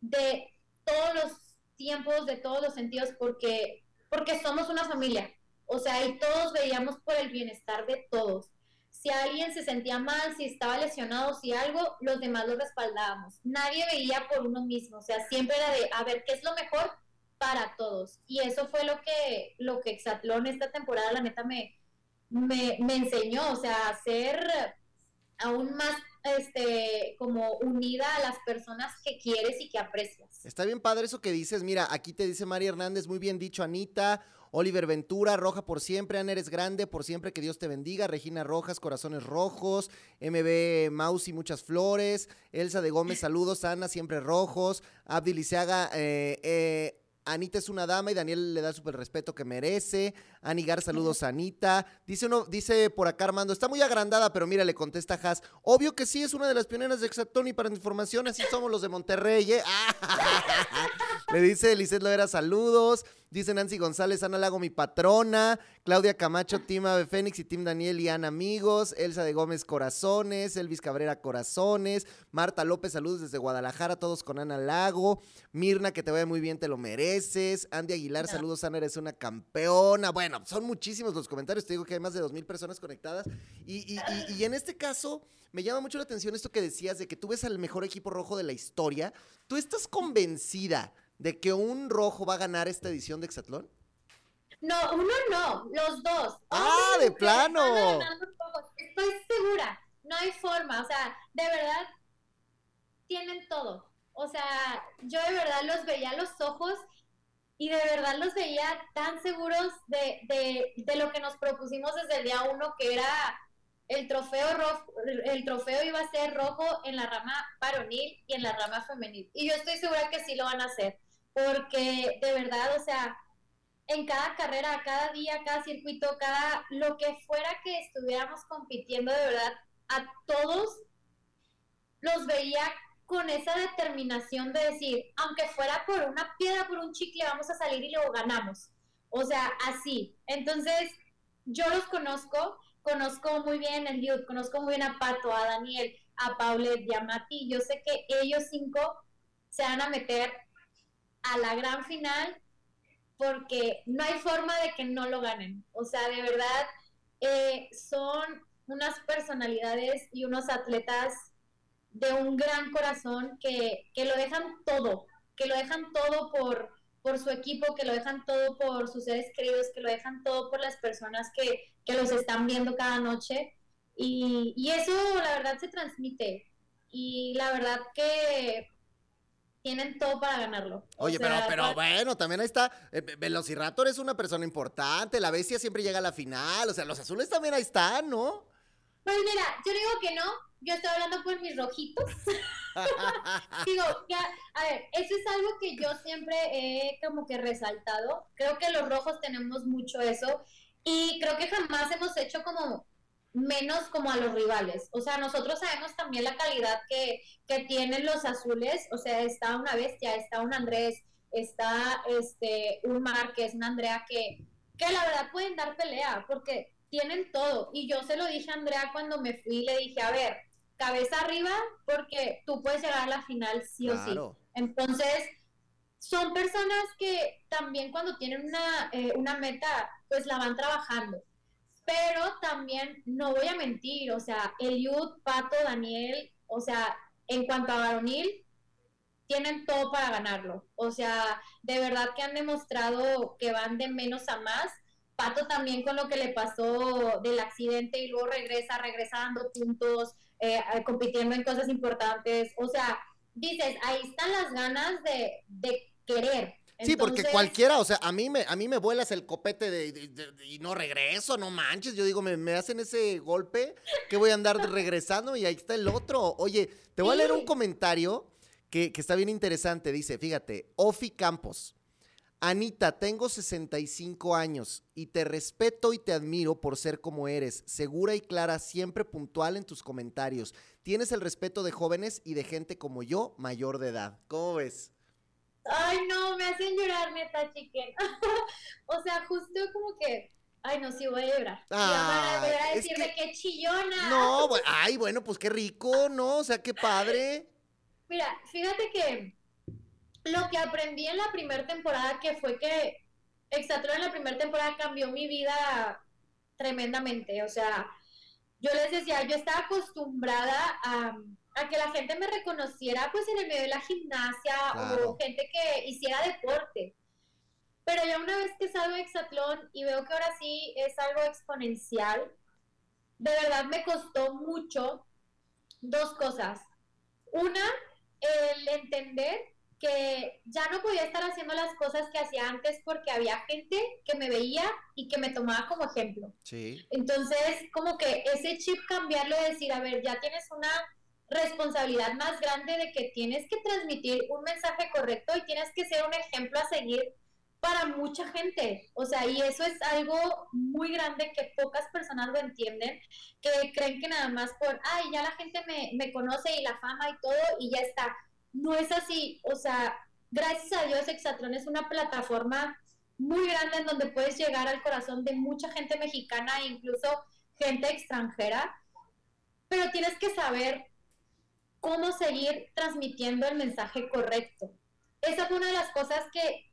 Speaker 2: de todos los tiempos, de todos los sentidos, porque, porque somos una familia. O sea, y todos veíamos por el bienestar de todos si alguien se sentía mal, si estaba lesionado, si algo, los demás lo respaldábamos. Nadie veía por uno mismo, o sea, siempre era de, a ver, ¿qué es lo mejor para todos? Y eso fue lo que, lo que Exatlón esta temporada, la neta, me, me, me enseñó, o sea, a ser aún más este, como unida a las personas que quieres y que aprecias.
Speaker 1: Está bien padre eso que dices. Mira, aquí te dice María Hernández, muy bien dicho, Anita. Oliver Ventura, Roja por siempre. Ana eres grande, por siempre, que Dios te bendiga. Regina Rojas, Corazones Rojos. MB Mausi, muchas flores. Elsa de Gómez, saludos. Ana, siempre rojos. Abdi Liceaga, eh, eh Anita es una dama y Daniel le da el super respeto que merece. Anigar, saludos a Anita. Dice uno, dice por acá Armando, está muy agrandada, pero mira, le contesta Has. Obvio que sí, es una de las pioneras de Exatón y para información, así somos los de Monterrey, ¿eh? <laughs> le dice Lizeth Loera, saludos. Dice Nancy González, Ana Lago, mi patrona. Claudia Camacho, Tim Ave Fénix y Tim Daniel y Ana, amigos. Elsa de Gómez, corazones. Elvis Cabrera, corazones. Marta López, saludos desde Guadalajara, todos con Ana Lago. Mirna, que te vaya muy bien, te lo mereces. Andy Aguilar, saludos, Ana, eres una campeona. Bueno, son muchísimos los comentarios. Te digo que hay más de dos mil personas conectadas. Y, y en este caso, me llama mucho la atención esto que decías de que tú ves al mejor equipo rojo de la historia. ¿Tú estás convencida? De que un rojo va a ganar esta edición de Exatlón?
Speaker 2: No, uno no, los dos.
Speaker 1: Ah, de plano.
Speaker 2: Estoy segura, no hay forma, o sea, de verdad tienen todo. O sea, yo de verdad los veía a los ojos y de verdad los veía tan seguros de, de, de lo que nos propusimos desde el día uno, que era el trofeo rojo, el trofeo iba a ser rojo en la rama varonil y en la rama femenil. Y yo estoy segura que sí lo van a hacer porque de verdad, o sea, en cada carrera, cada día, cada circuito, cada lo que fuera que estuviéramos compitiendo, de verdad, a todos los veía con esa determinación de decir, aunque fuera por una piedra, por un chicle, vamos a salir y luego ganamos. O sea, así. Entonces, yo los conozco, conozco muy bien el Youth, conozco muy bien a Pato, a Daniel, a Paulette y a Mati. Yo sé que ellos cinco se van a meter a la gran final porque no hay forma de que no lo ganen. O sea, de verdad, eh, son unas personalidades y unos atletas de un gran corazón que, que, lo dejan todo, que lo dejan todo por, por su equipo, que lo dejan todo por sus seres queridos, que lo dejan todo por las personas que, que los están viendo cada noche. Y, y, eso la verdad se transmite. Y la verdad que tienen todo para ganarlo.
Speaker 1: Oye, pero, pero bueno, también ahí está. Eh, Velociraptor es una persona importante. La bestia siempre llega a la final. O sea, los azules también ahí están, ¿no?
Speaker 2: Pues mira, yo digo que no. Yo estoy hablando por mis rojitos. <laughs> digo, ya, a ver, eso es algo que yo siempre he como que resaltado. Creo que los rojos tenemos mucho eso. Y creo que jamás hemos hecho como menos como a los rivales. O sea, nosotros sabemos también la calidad que, tienen los azules. O sea, está una bestia, está un Andrés, está este un Márquez, una Andrea que, que la verdad pueden dar pelea porque tienen todo. Y yo se lo dije a Andrea cuando me fui, le dije, a ver, cabeza arriba porque tú puedes llegar a la final sí o sí. Entonces, son personas que también cuando tienen una, eh, una meta, pues la van trabajando pero también no voy a mentir, o sea, Eliud, Pato, Daniel, o sea, en cuanto a varonil, tienen todo para ganarlo. O sea, de verdad que han demostrado que van de menos a más. Pato también con lo que le pasó del accidente y luego regresa, regresando puntos, eh, compitiendo en cosas importantes. O sea, dices, ahí están las ganas de querer,
Speaker 1: Sí, porque cualquiera, o sea, a mí me, a mí me vuelas el copete de, y no regreso, no manches. Yo digo, me, hacen ese golpe que voy a andar regresando y ahí está el otro. Oye, te voy a leer un comentario que, que está bien interesante. Dice, fíjate, Ofi Campos. Anita, tengo 65 años y te respeto y te admiro por ser como eres, segura y clara, siempre puntual en tus comentarios. Tienes el respeto de jóvenes y de gente como yo, mayor de edad. ¿Cómo ves?
Speaker 2: Ay, no, me hacen llorar, neta, chiquen. <laughs> o sea, justo como que. Ay, no, sí voy a llorar. Ah, voy a decirle que... chillona.
Speaker 1: No, ay, bueno, pues qué rico, ¿no? O sea, qué padre.
Speaker 2: Mira, fíjate que lo que aprendí en la primera temporada, que fue que Exatlón en la primera temporada cambió mi vida tremendamente. O sea, yo les decía, yo estaba acostumbrada a a que la gente me reconociera pues en el medio de la gimnasia o gente que hiciera deporte. Pero ya una vez que salgo de Exatlón y veo que ahora sí es algo exponencial, de verdad me costó mucho dos cosas. Una, el entender que ya no podía estar haciendo las cosas que hacía antes porque había gente que me veía y que me tomaba como ejemplo.
Speaker 1: Sí.
Speaker 2: Entonces, como que ese chip cambiarlo de decir, a ver, ya tienes una responsabilidad más grande de que tienes que transmitir un mensaje correcto y tienes que ser un ejemplo a seguir para mucha gente. O sea, y eso es algo muy grande que pocas personas lo entienden, que creen que nada más por, ay, ya la gente me, me conoce y la fama y todo y ya está. No es así. O sea, gracias a Dios, Exatron es una plataforma muy grande en donde puedes llegar al corazón de mucha gente mexicana e incluso gente extranjera, pero tienes que saber cómo seguir transmitiendo el mensaje correcto. Esa fue una de las cosas que,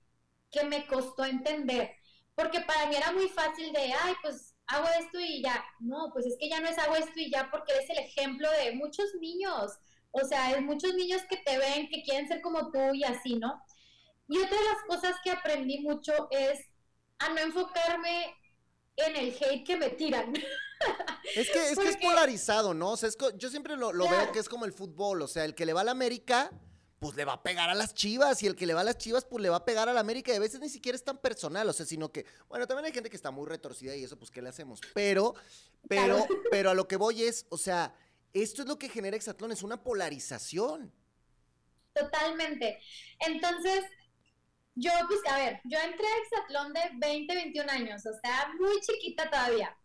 Speaker 2: me costó entender, porque para mí era muy fácil de, ay, pues hago esto y ya. No, pues es que ya no es hago esto y ya porque eres el ejemplo de muchos niños. O sea, hay muchos niños que te ven, que quieren ser como tú y así, ¿no? Y otra de las cosas que aprendí mucho es a no enfocarme en el hate que me tiran. <laughs>
Speaker 1: Es que es, que es polarizado, ¿no? O sea, yo siempre lo, veo que es como el fútbol. O sea, el que le va a la América, pues le va a pegar a las chivas. Y el que le va a las chivas, pues le va a pegar a la América. Y a veces ni siquiera es tan personal. O sea, sino que, bueno, también hay gente que está muy retorcida y eso, pues, ¿qué le hacemos? Pero, pero, <laughs> pero a lo que voy es, o sea, esto es lo que genera Exatlón, es una polarización.
Speaker 2: Totalmente. Entonces, yo, pues, a ver, yo entré a Exatlón de 20, 21 años, o sea, muy chiquita todavía.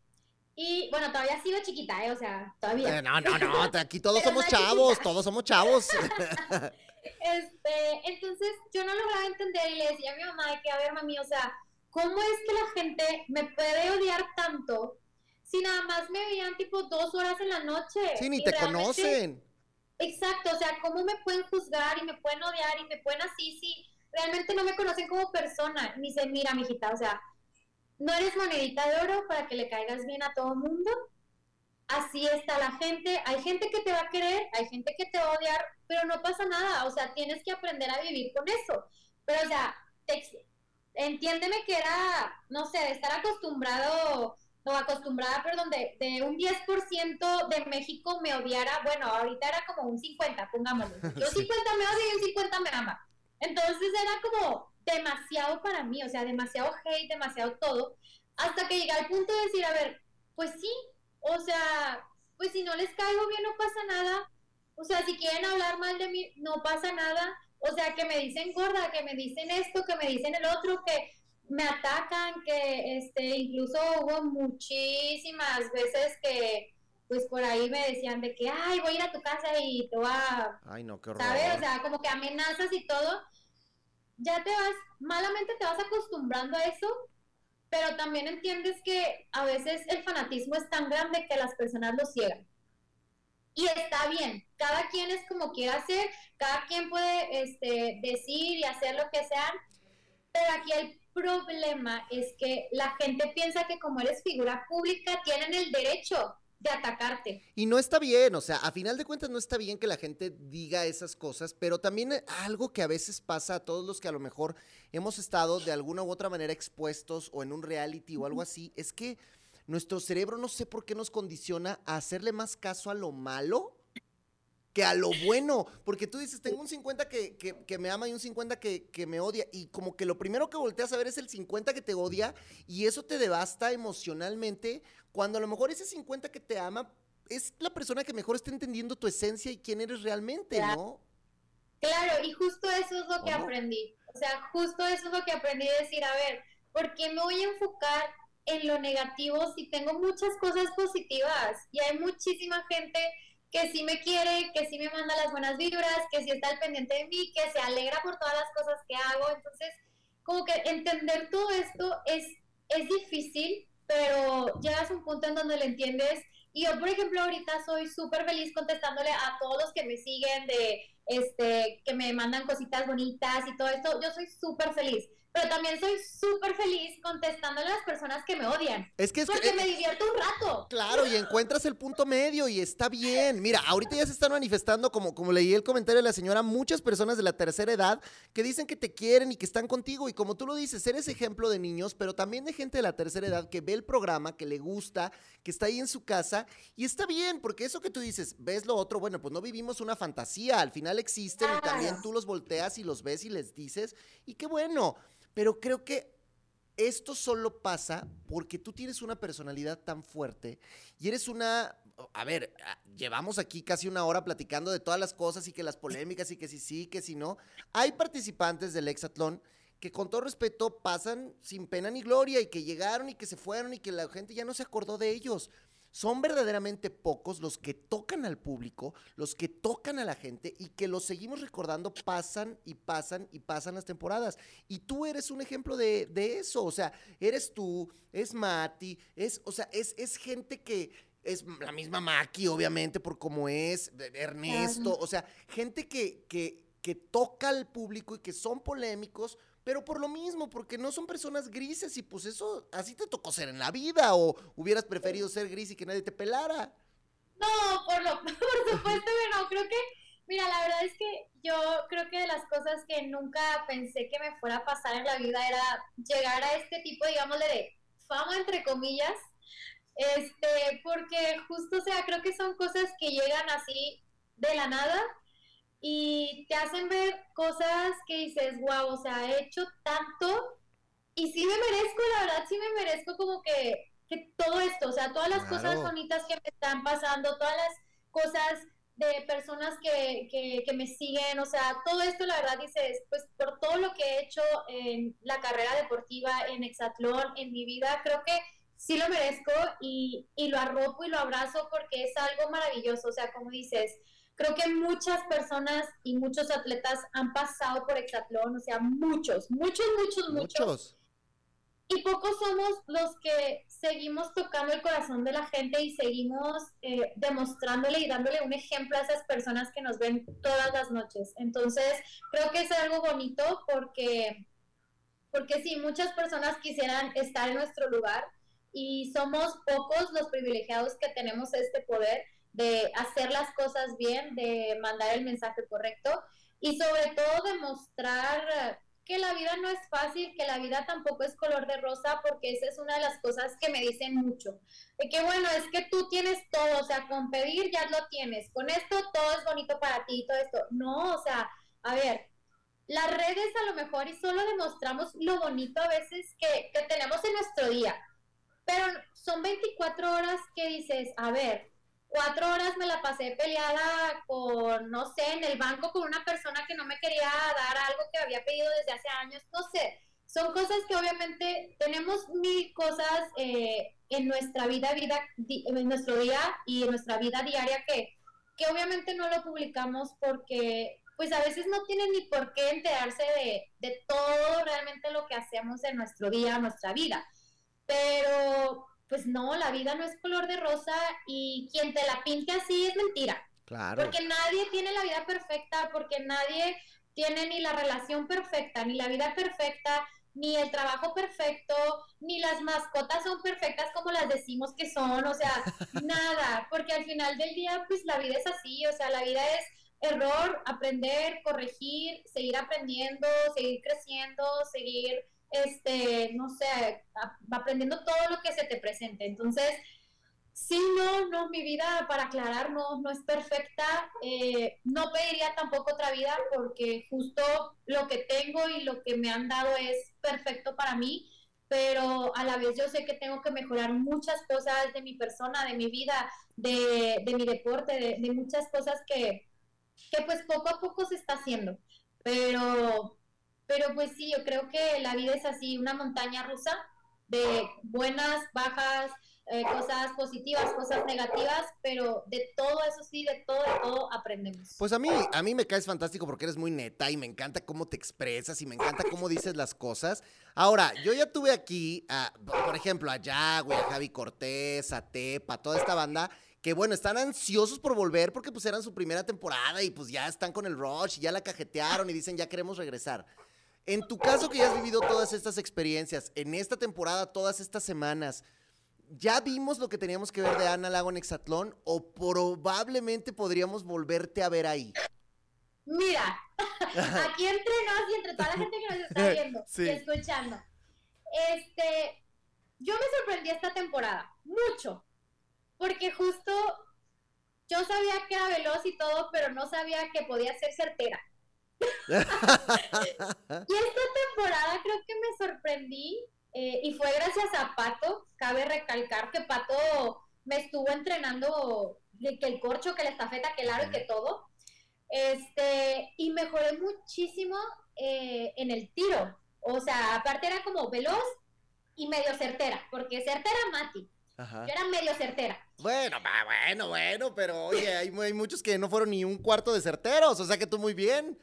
Speaker 2: Y bueno, todavía sigo chiquita, ¿eh? O sea, todavía.
Speaker 1: Eh, no, no, no, <laughs> aquí todos somos chavos, todos somos chavos.
Speaker 2: este, entonces yo no lograba entender y le decía a mi mamá de que, a ver, mami, o sea, ¿cómo es que la gente me puede odiar tanto si nada más me veían tipo dos horas en la noche?
Speaker 1: Sí, ni te conocen.
Speaker 2: Exacto, o sea, ¿cómo me pueden juzgar y me pueden odiar y me pueden así si realmente no me conocen como persona, ni se mira, mijita, o sea, no eres monedita de oro para que le caigas bien a todo mundo. Así está la gente. Hay gente que te va a querer, hay gente que te va a odiar, pero no pasa nada. O sea, tienes que aprender a vivir con eso. Pero, o sea, entiéndeme que era, no sé, de estar acostumbrado o acostumbrada, perdón, de, de un 10% de México me odiara, bueno, ahorita era como un 50, pongámoslo. Yo <laughs> 50 me odio y un 50 me ama. Entonces era como demasiado para mí, o sea, demasiado hate, demasiado todo, hasta que llegué al punto de decir, a ver, pues sí, o sea, pues si no les caigo bien no pasa nada, o sea, si quieren hablar mal de mí, no pasa nada, o sea, que me dicen gorda, que me dicen esto, que me dicen el otro, que me atacan, que este, incluso hubo muchísimas veces que pues por ahí me decían de que, ay, voy a ir a tu casa y te voy a...
Speaker 1: Ay, no, qué horror.
Speaker 2: ¿Sabes? O sea, como que amenazas y todo. Ya te vas, malamente te vas acostumbrando a eso, pero también entiendes que a veces el fanatismo es tan grande que las personas lo ciegan. Y está bien, cada quien es como quiera ser, cada quien puede este, decir y hacer lo que sea, pero aquí el problema es que la gente piensa que como eres figura pública tienen el derecho de atacarte.
Speaker 1: Y no está bien, o sea, a final de cuentas no está bien que la gente diga esas cosas, pero también algo que a veces pasa a todos los que a lo mejor hemos estado de alguna u otra manera expuestos o en un reality o algo así, es que nuestro cerebro no sé por qué nos condiciona a hacerle más caso a lo malo que a lo bueno. Porque tú dices, tengo un 50 que, que, me ama y un 50 que, que, me odia. Y como que lo primero que volteas a ver es el 50 que te odia y eso te devasta emocionalmente cuando a lo mejor ese 50 que te ama es la persona que mejor está entendiendo tu esencia y quién eres realmente, ¿no?
Speaker 2: Claro, y justo eso es lo que aprendí. O sea, justo eso es lo que aprendí a decir, a ver, ¿por qué me voy a enfocar en lo negativo si tengo muchas cosas positivas? Y hay muchísima gente que sí me quiere, que sí me manda las buenas vibras, que sí está al pendiente de mí, que se alegra por todas las cosas que hago. Entonces, como que entender todo esto es, es difícil, pero llegas a un punto en donde lo entiendes. Y yo, por ejemplo, ahorita soy súper feliz contestándole a todos los que me siguen, de este, que me mandan cositas bonitas y todo esto. Yo soy súper feliz pero también soy súper feliz contestándole a las personas que me odian.
Speaker 1: Es que es
Speaker 2: Porque
Speaker 1: que,
Speaker 2: me divierto un rato.
Speaker 1: Claro, y encuentras el punto medio y está bien. Mira, ahorita ya se están manifestando, como, como leí el comentario de la señora, muchas personas de la tercera edad que dicen que te quieren y que están contigo. Y como tú lo dices, eres ejemplo de niños, pero también de gente de la tercera edad que ve el programa, que le gusta, que está ahí en su casa. Y está bien, porque eso que tú dices, ves lo otro, bueno, pues no vivimos una fantasía, al final existen y también tú los volteas y los ves y les dices, y qué bueno. Pero creo que esto solo pasa porque tú tienes una personalidad tan fuerte y eres una... A ver, ah, llevamos aquí casi una hora platicando de todas las cosas y que las polémicas y que si sí, que si no. Hay participantes del Hexatlón que con todo respeto pasan sin pena ni gloria y que llegaron y que se fueron y que la gente ya no se acordó de ellos. Son verdaderamente pocos los que tocan al público, los que tocan a la gente y que los seguimos recordando, pasan y pasan y pasan las temporadas. Y tú eres un ejemplo de, eso, o sea, eres tú, es Mati, es, o sea, es, es gente que, es la misma Maki, obviamente, por cómo es, Ernesto, o sea, gente que, que, que toca al público y que son polémicos, pero por lo mismo, porque no son personas grises y pues eso, así te tocó ser en la vida o hubieras preferido ser gris y que nadie te pelara.
Speaker 2: No, por, lo, <laughs> por supuesto que no, creo que, mira, la verdad es que yo creo que de las cosas que nunca pensé que me fuera a pasar en la vida era llegar a este tipo, digámosle, de fama, entre comillas, este, porque justo, o sea, creo que son cosas que llegan así de la nada y te hacen ver cosas que dices, wow, o sea, he hecho tanto y sí me merezco, la verdad, sí me merezco como que, que todo esto, o sea, todas las cosas bonitas que me están pasando, todas las cosas de personas que, que, que, me siguen, o sea, todo esto la verdad dices, pues por todo lo que he hecho en la carrera deportiva, en Exatlón, en mi vida, creo que sí lo merezco y, y lo arropo y lo abrazo porque es algo maravilloso, o sea, como dices, creo que muchas personas y muchos atletas han pasado por hexatlón, o sea, muchos, muchos, muchos, muchos. y pocos somos los que seguimos tocando el corazón de la gente y seguimos eh, demostrándole y dándole un ejemplo a esas personas que nos ven todas las noches. Entonces, creo que es algo bonito porque, porque sí, muchas personas quisieran estar en nuestro lugar y somos pocos los privilegiados que tenemos este poder de hacer las cosas bien, de mandar el mensaje correcto y sobre todo demostrar que la vida no es fácil, que la vida tampoco es color de rosa, porque esa es una de las cosas que me dicen mucho. De que bueno, es que tú tienes todo, o sea, con pedir ya lo tienes, con esto todo es bonito para ti todo esto. No, o sea, a ver, las redes a lo mejor y solo demostramos lo bonito a veces que, que tenemos en nuestro día, pero son 24 horas que dices, a ver, cuatro horas me la pasé peleada con, no sé, en el banco con una persona que no me quería dar algo que había pedido desde hace años, no sé. Son cosas que obviamente tenemos mil cosas eh, en nuestra vida, vida, en nuestro día y en nuestra vida diaria que, que obviamente no lo publicamos porque pues a veces no tienen ni por qué enterarse de, de todo realmente lo que hacemos en nuestro día, nuestra vida. Pero pues no, la vida no es color de rosa y quien te la pinte así es mentira. Claro. Porque nadie tiene la vida perfecta, porque nadie tiene ni la relación perfecta, ni la vida perfecta, ni el trabajo perfecto, ni las mascotas son perfectas como las decimos que son, o sea, <laughs> nada, porque al final del día, pues la vida es así, o sea, la vida es error, aprender, corregir, seguir aprendiendo, seguir creciendo, seguir este, no sé, aprendiendo todo lo que se te presente. Entonces, sí, no, no, mi vida, para aclarar, no, no es perfecta. Eh, no pediría tampoco otra vida porque justo lo que tengo y lo que me han dado es perfecto para mí, pero a la vez yo sé que tengo que mejorar muchas cosas de mi persona, de mi vida, de, mi deporte, de, de muchas cosas que, que pues poco a poco se está haciendo. Pero pero pues sí, yo creo que la vida es así, una montaña rusa de buenas, bajas, eh, cosas positivas, cosas negativas, pero de todo eso sí, de todo, de todo aprendemos.
Speaker 1: Pues a mí, a mí me caes fantástico porque eres muy neta y me encanta cómo te expresas y me encanta cómo dices las cosas. Ahora, yo ya tuve aquí, por ejemplo, a Yagüe, a Javi Cortés, a Tepa, toda esta banda que bueno, están ansiosos por volver porque pues eran su primera temporada y pues ya están con el rush y ya la cajetearon y dicen ya queremos regresar. En tu caso que ya has vivido todas estas experiencias, en esta temporada, todas estas semanas, ¿ya vimos lo que teníamos que ver de Ana Lago en Exatlón o probablemente podríamos volverte a ver ahí?
Speaker 2: Mira, aquí entre nos y entre toda la gente que nos está <laughs> viendo y escuchando, este, yo me sorprendí esta temporada, mucho, porque justo yo sabía que era veloz y todo, pero no sabía que podía ser certera. Y esta temporada creo que me sorprendí eh, y fue gracias a Pato. Cabe recalcar que Pato me estuvo entrenando que el corcho, que la estafeta, que el aro y que todo. Este, y mejoré muchísimo eh, en el tiro. O sea, aparte era como veloz y medio certera, porque certera Mati. Yo era medio certera.
Speaker 1: Bueno, bueno, bueno, pero oye, hay, hay, muchos que no fueron ni un cuarto de certeros, o sea que tú muy bien.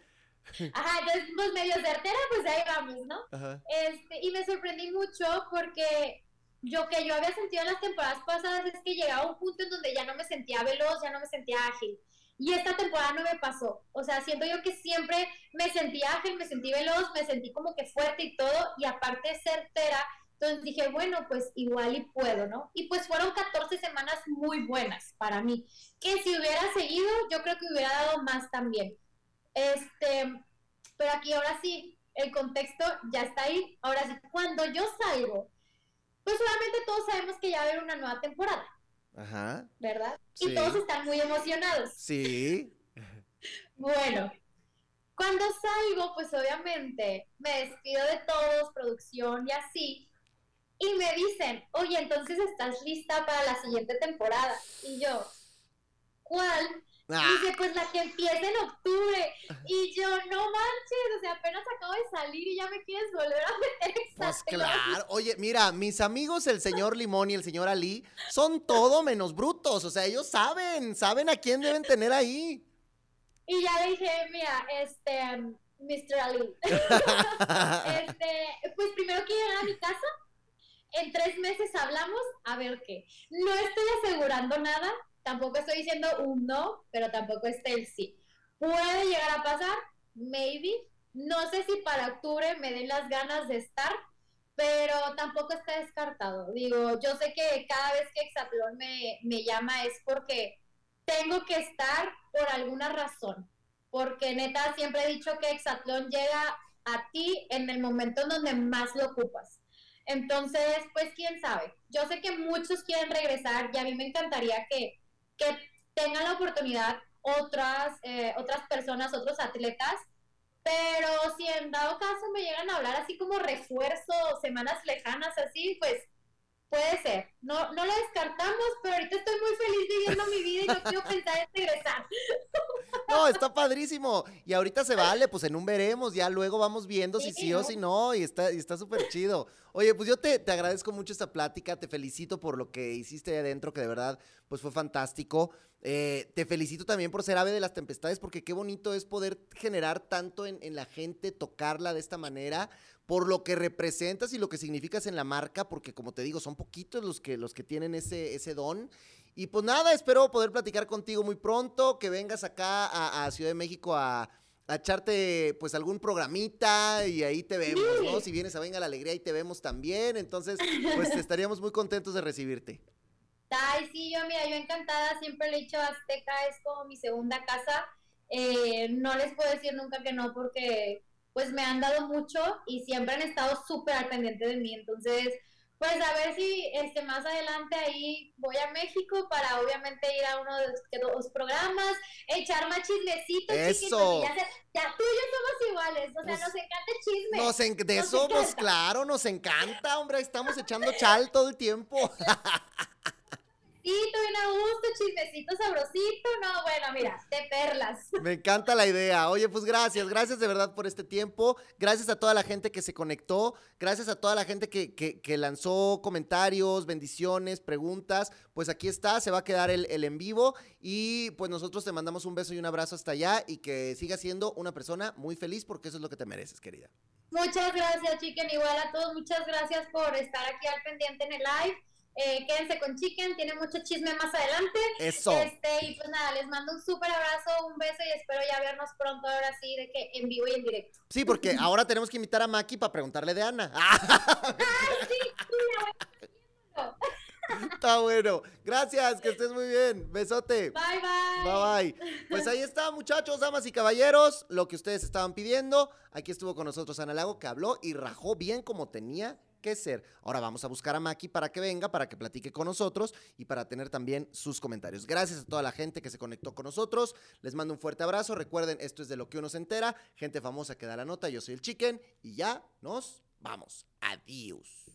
Speaker 2: Ajá, entonces, pues medio certera, pues ahí vamos, ¿no? Este, y me sorprendí mucho porque yo que yo había sentido en las temporadas pasadas es que llegaba a un punto en donde ya no me sentía veloz, ya no me sentía ágil. Y esta temporada no me pasó. O sea, siento yo que siempre me sentí ágil, me sentí veloz, me sentí como que fuerte y todo, y aparte certera. Entonces dije, bueno, pues igual y puedo, ¿no? Y pues fueron 14 semanas muy buenas para mí, que si hubiera seguido, yo creo que hubiera dado más también. Este, pero aquí ahora sí, el contexto ya está ahí. Ahora sí, cuando yo salgo, pues solamente todos sabemos que ya va a haber una nueva temporada. Ajá. ¿Verdad? Y todos están muy emocionados.
Speaker 1: Sí. <laughs>
Speaker 2: bueno, cuando salgo, pues obviamente me despido de todos, producción y así. Y me dicen, oye, entonces estás lista para la siguiente temporada. Y yo, ¿cuál? Ah. Dice, pues la que empieza en octubre. Y yo, no manches, o sea, apenas acabo de salir y ya me quieres volver a meter
Speaker 1: Pues claro. Oye, mira, mis amigos, el señor <laughs> Limón y el señor Ali, son todo menos brutos. O sea, ellos saben, saben a quién deben tener ahí.
Speaker 2: Y ya le dije, mira, este, Mr. Ali. <laughs> este, pues primero quiero llegar a mi casa en tres meses hablamos, a ver qué. No estoy asegurando nada, tampoco estoy diciendo un no, pero tampoco este el sí. Puede llegar a pasar, maybe. No sé si para octubre me den las ganas de estar, pero tampoco está descartado. Digo, yo sé que cada vez que Exatlón me, me llama es porque tengo que estar por alguna razón. Porque neta, siempre he dicho que Exatlón llega a ti en el momento en donde más lo ocupas. Entonces, pues quién sabe. Yo sé que muchos quieren regresar y a mí me encantaría que, que tengan la oportunidad otras, eh, otras personas, otros atletas, pero si en dado caso me llegan a hablar así como refuerzo, semanas lejanas, así, pues puede ser. No, no lo descartamos, pero ahorita estoy muy feliz viviendo mi vida y no quiero <laughs> pensar en regresar.
Speaker 1: No, está padrísimo. Y ahorita se vale, pues en un veremos, ya luego vamos viendo si sí o si no, y está y está súper chido. Oye, pues yo te, te, agradezco mucho esta plática, te felicito por lo que hiciste ahí adentro, que de verdad, pues fue fantástico. Eh, te felicito también por ser ave de las tempestades, porque qué bonito es poder generar tanto en, en la gente, tocarla de esta manera, por lo que representas y lo que significas en la marca, porque como te digo, son poquitos los que, los que tienen ese, ese don. Y pues nada, espero poder platicar contigo muy pronto, que vengas acá a, a Ciudad de México a, a, echarte pues algún programita y ahí te vemos, sí. ¿no? Si vienes a Venga la Alegría, ahí te vemos también. Entonces, pues <laughs> estaríamos muy contentos de recibirte.
Speaker 2: Ay, sí, yo, mira, yo encantada, siempre le he dicho Azteca, es como mi segunda casa. Eh, no les puedo decir nunca que no porque pues me han dado mucho y siempre han estado súper al pendiente de mí. Entonces, pues a ver si este más adelante ahí voy a México para obviamente ir a uno de los, programas, echar más chismecitos,
Speaker 1: Eso.
Speaker 2: Ya, ya, tú y yo somos iguales, o sea, nos encanta el chisme.
Speaker 1: Nos en, de nos eso, pues claro, nos encanta, hombre, estamos echando chal todo el tiempo. <laughs>
Speaker 2: bien a gusto, chismecito sabrosito. No, bueno, mira, de perlas. <laughs>
Speaker 1: Me encanta la idea. Oye, pues gracias, gracias de verdad por este tiempo. Gracias a toda la gente que se conectó. Gracias a toda la gente que, que, que lanzó comentarios, bendiciones, preguntas. Pues aquí está, se va a quedar el, el, en vivo. Y pues nosotros te mandamos un beso y un abrazo hasta allá y que sigas siendo una persona muy feliz porque eso es lo que te mereces, querida.
Speaker 2: Muchas gracias, chiquen. Igual a todos, muchas gracias por estar aquí al pendiente en el live. Eh, quédense con Chicken, tiene mucho chisme más adelante.
Speaker 1: Eso.
Speaker 2: Este, y pues nada, les mando un súper abrazo, un beso y espero ya vernos pronto ahora sí, de que en vivo y en directo.
Speaker 1: Sí, porque <laughs> ahora tenemos que invitar a Maki para preguntarle de Ana. <laughs>
Speaker 2: ¡Ay, sí! sí
Speaker 1: Está bueno. Gracias, que estés muy bien. Besote.
Speaker 2: Bye, bye.
Speaker 1: Bye, bye. Pues ahí está, muchachos, damas y caballeros, lo que ustedes estaban pidiendo. Aquí estuvo con nosotros Ana Lago, que habló y rajó bien como tenía que ser. Ahora vamos a buscar a Maki para que venga, para que platique con nosotros y para tener también sus comentarios. Gracias a toda la gente que se conectó con nosotros. Les mando un fuerte abrazo. Recuerden, esto es de lo que uno se entera. Gente famosa que da la nota. Yo soy el Chicken y ya nos vamos. Adiós.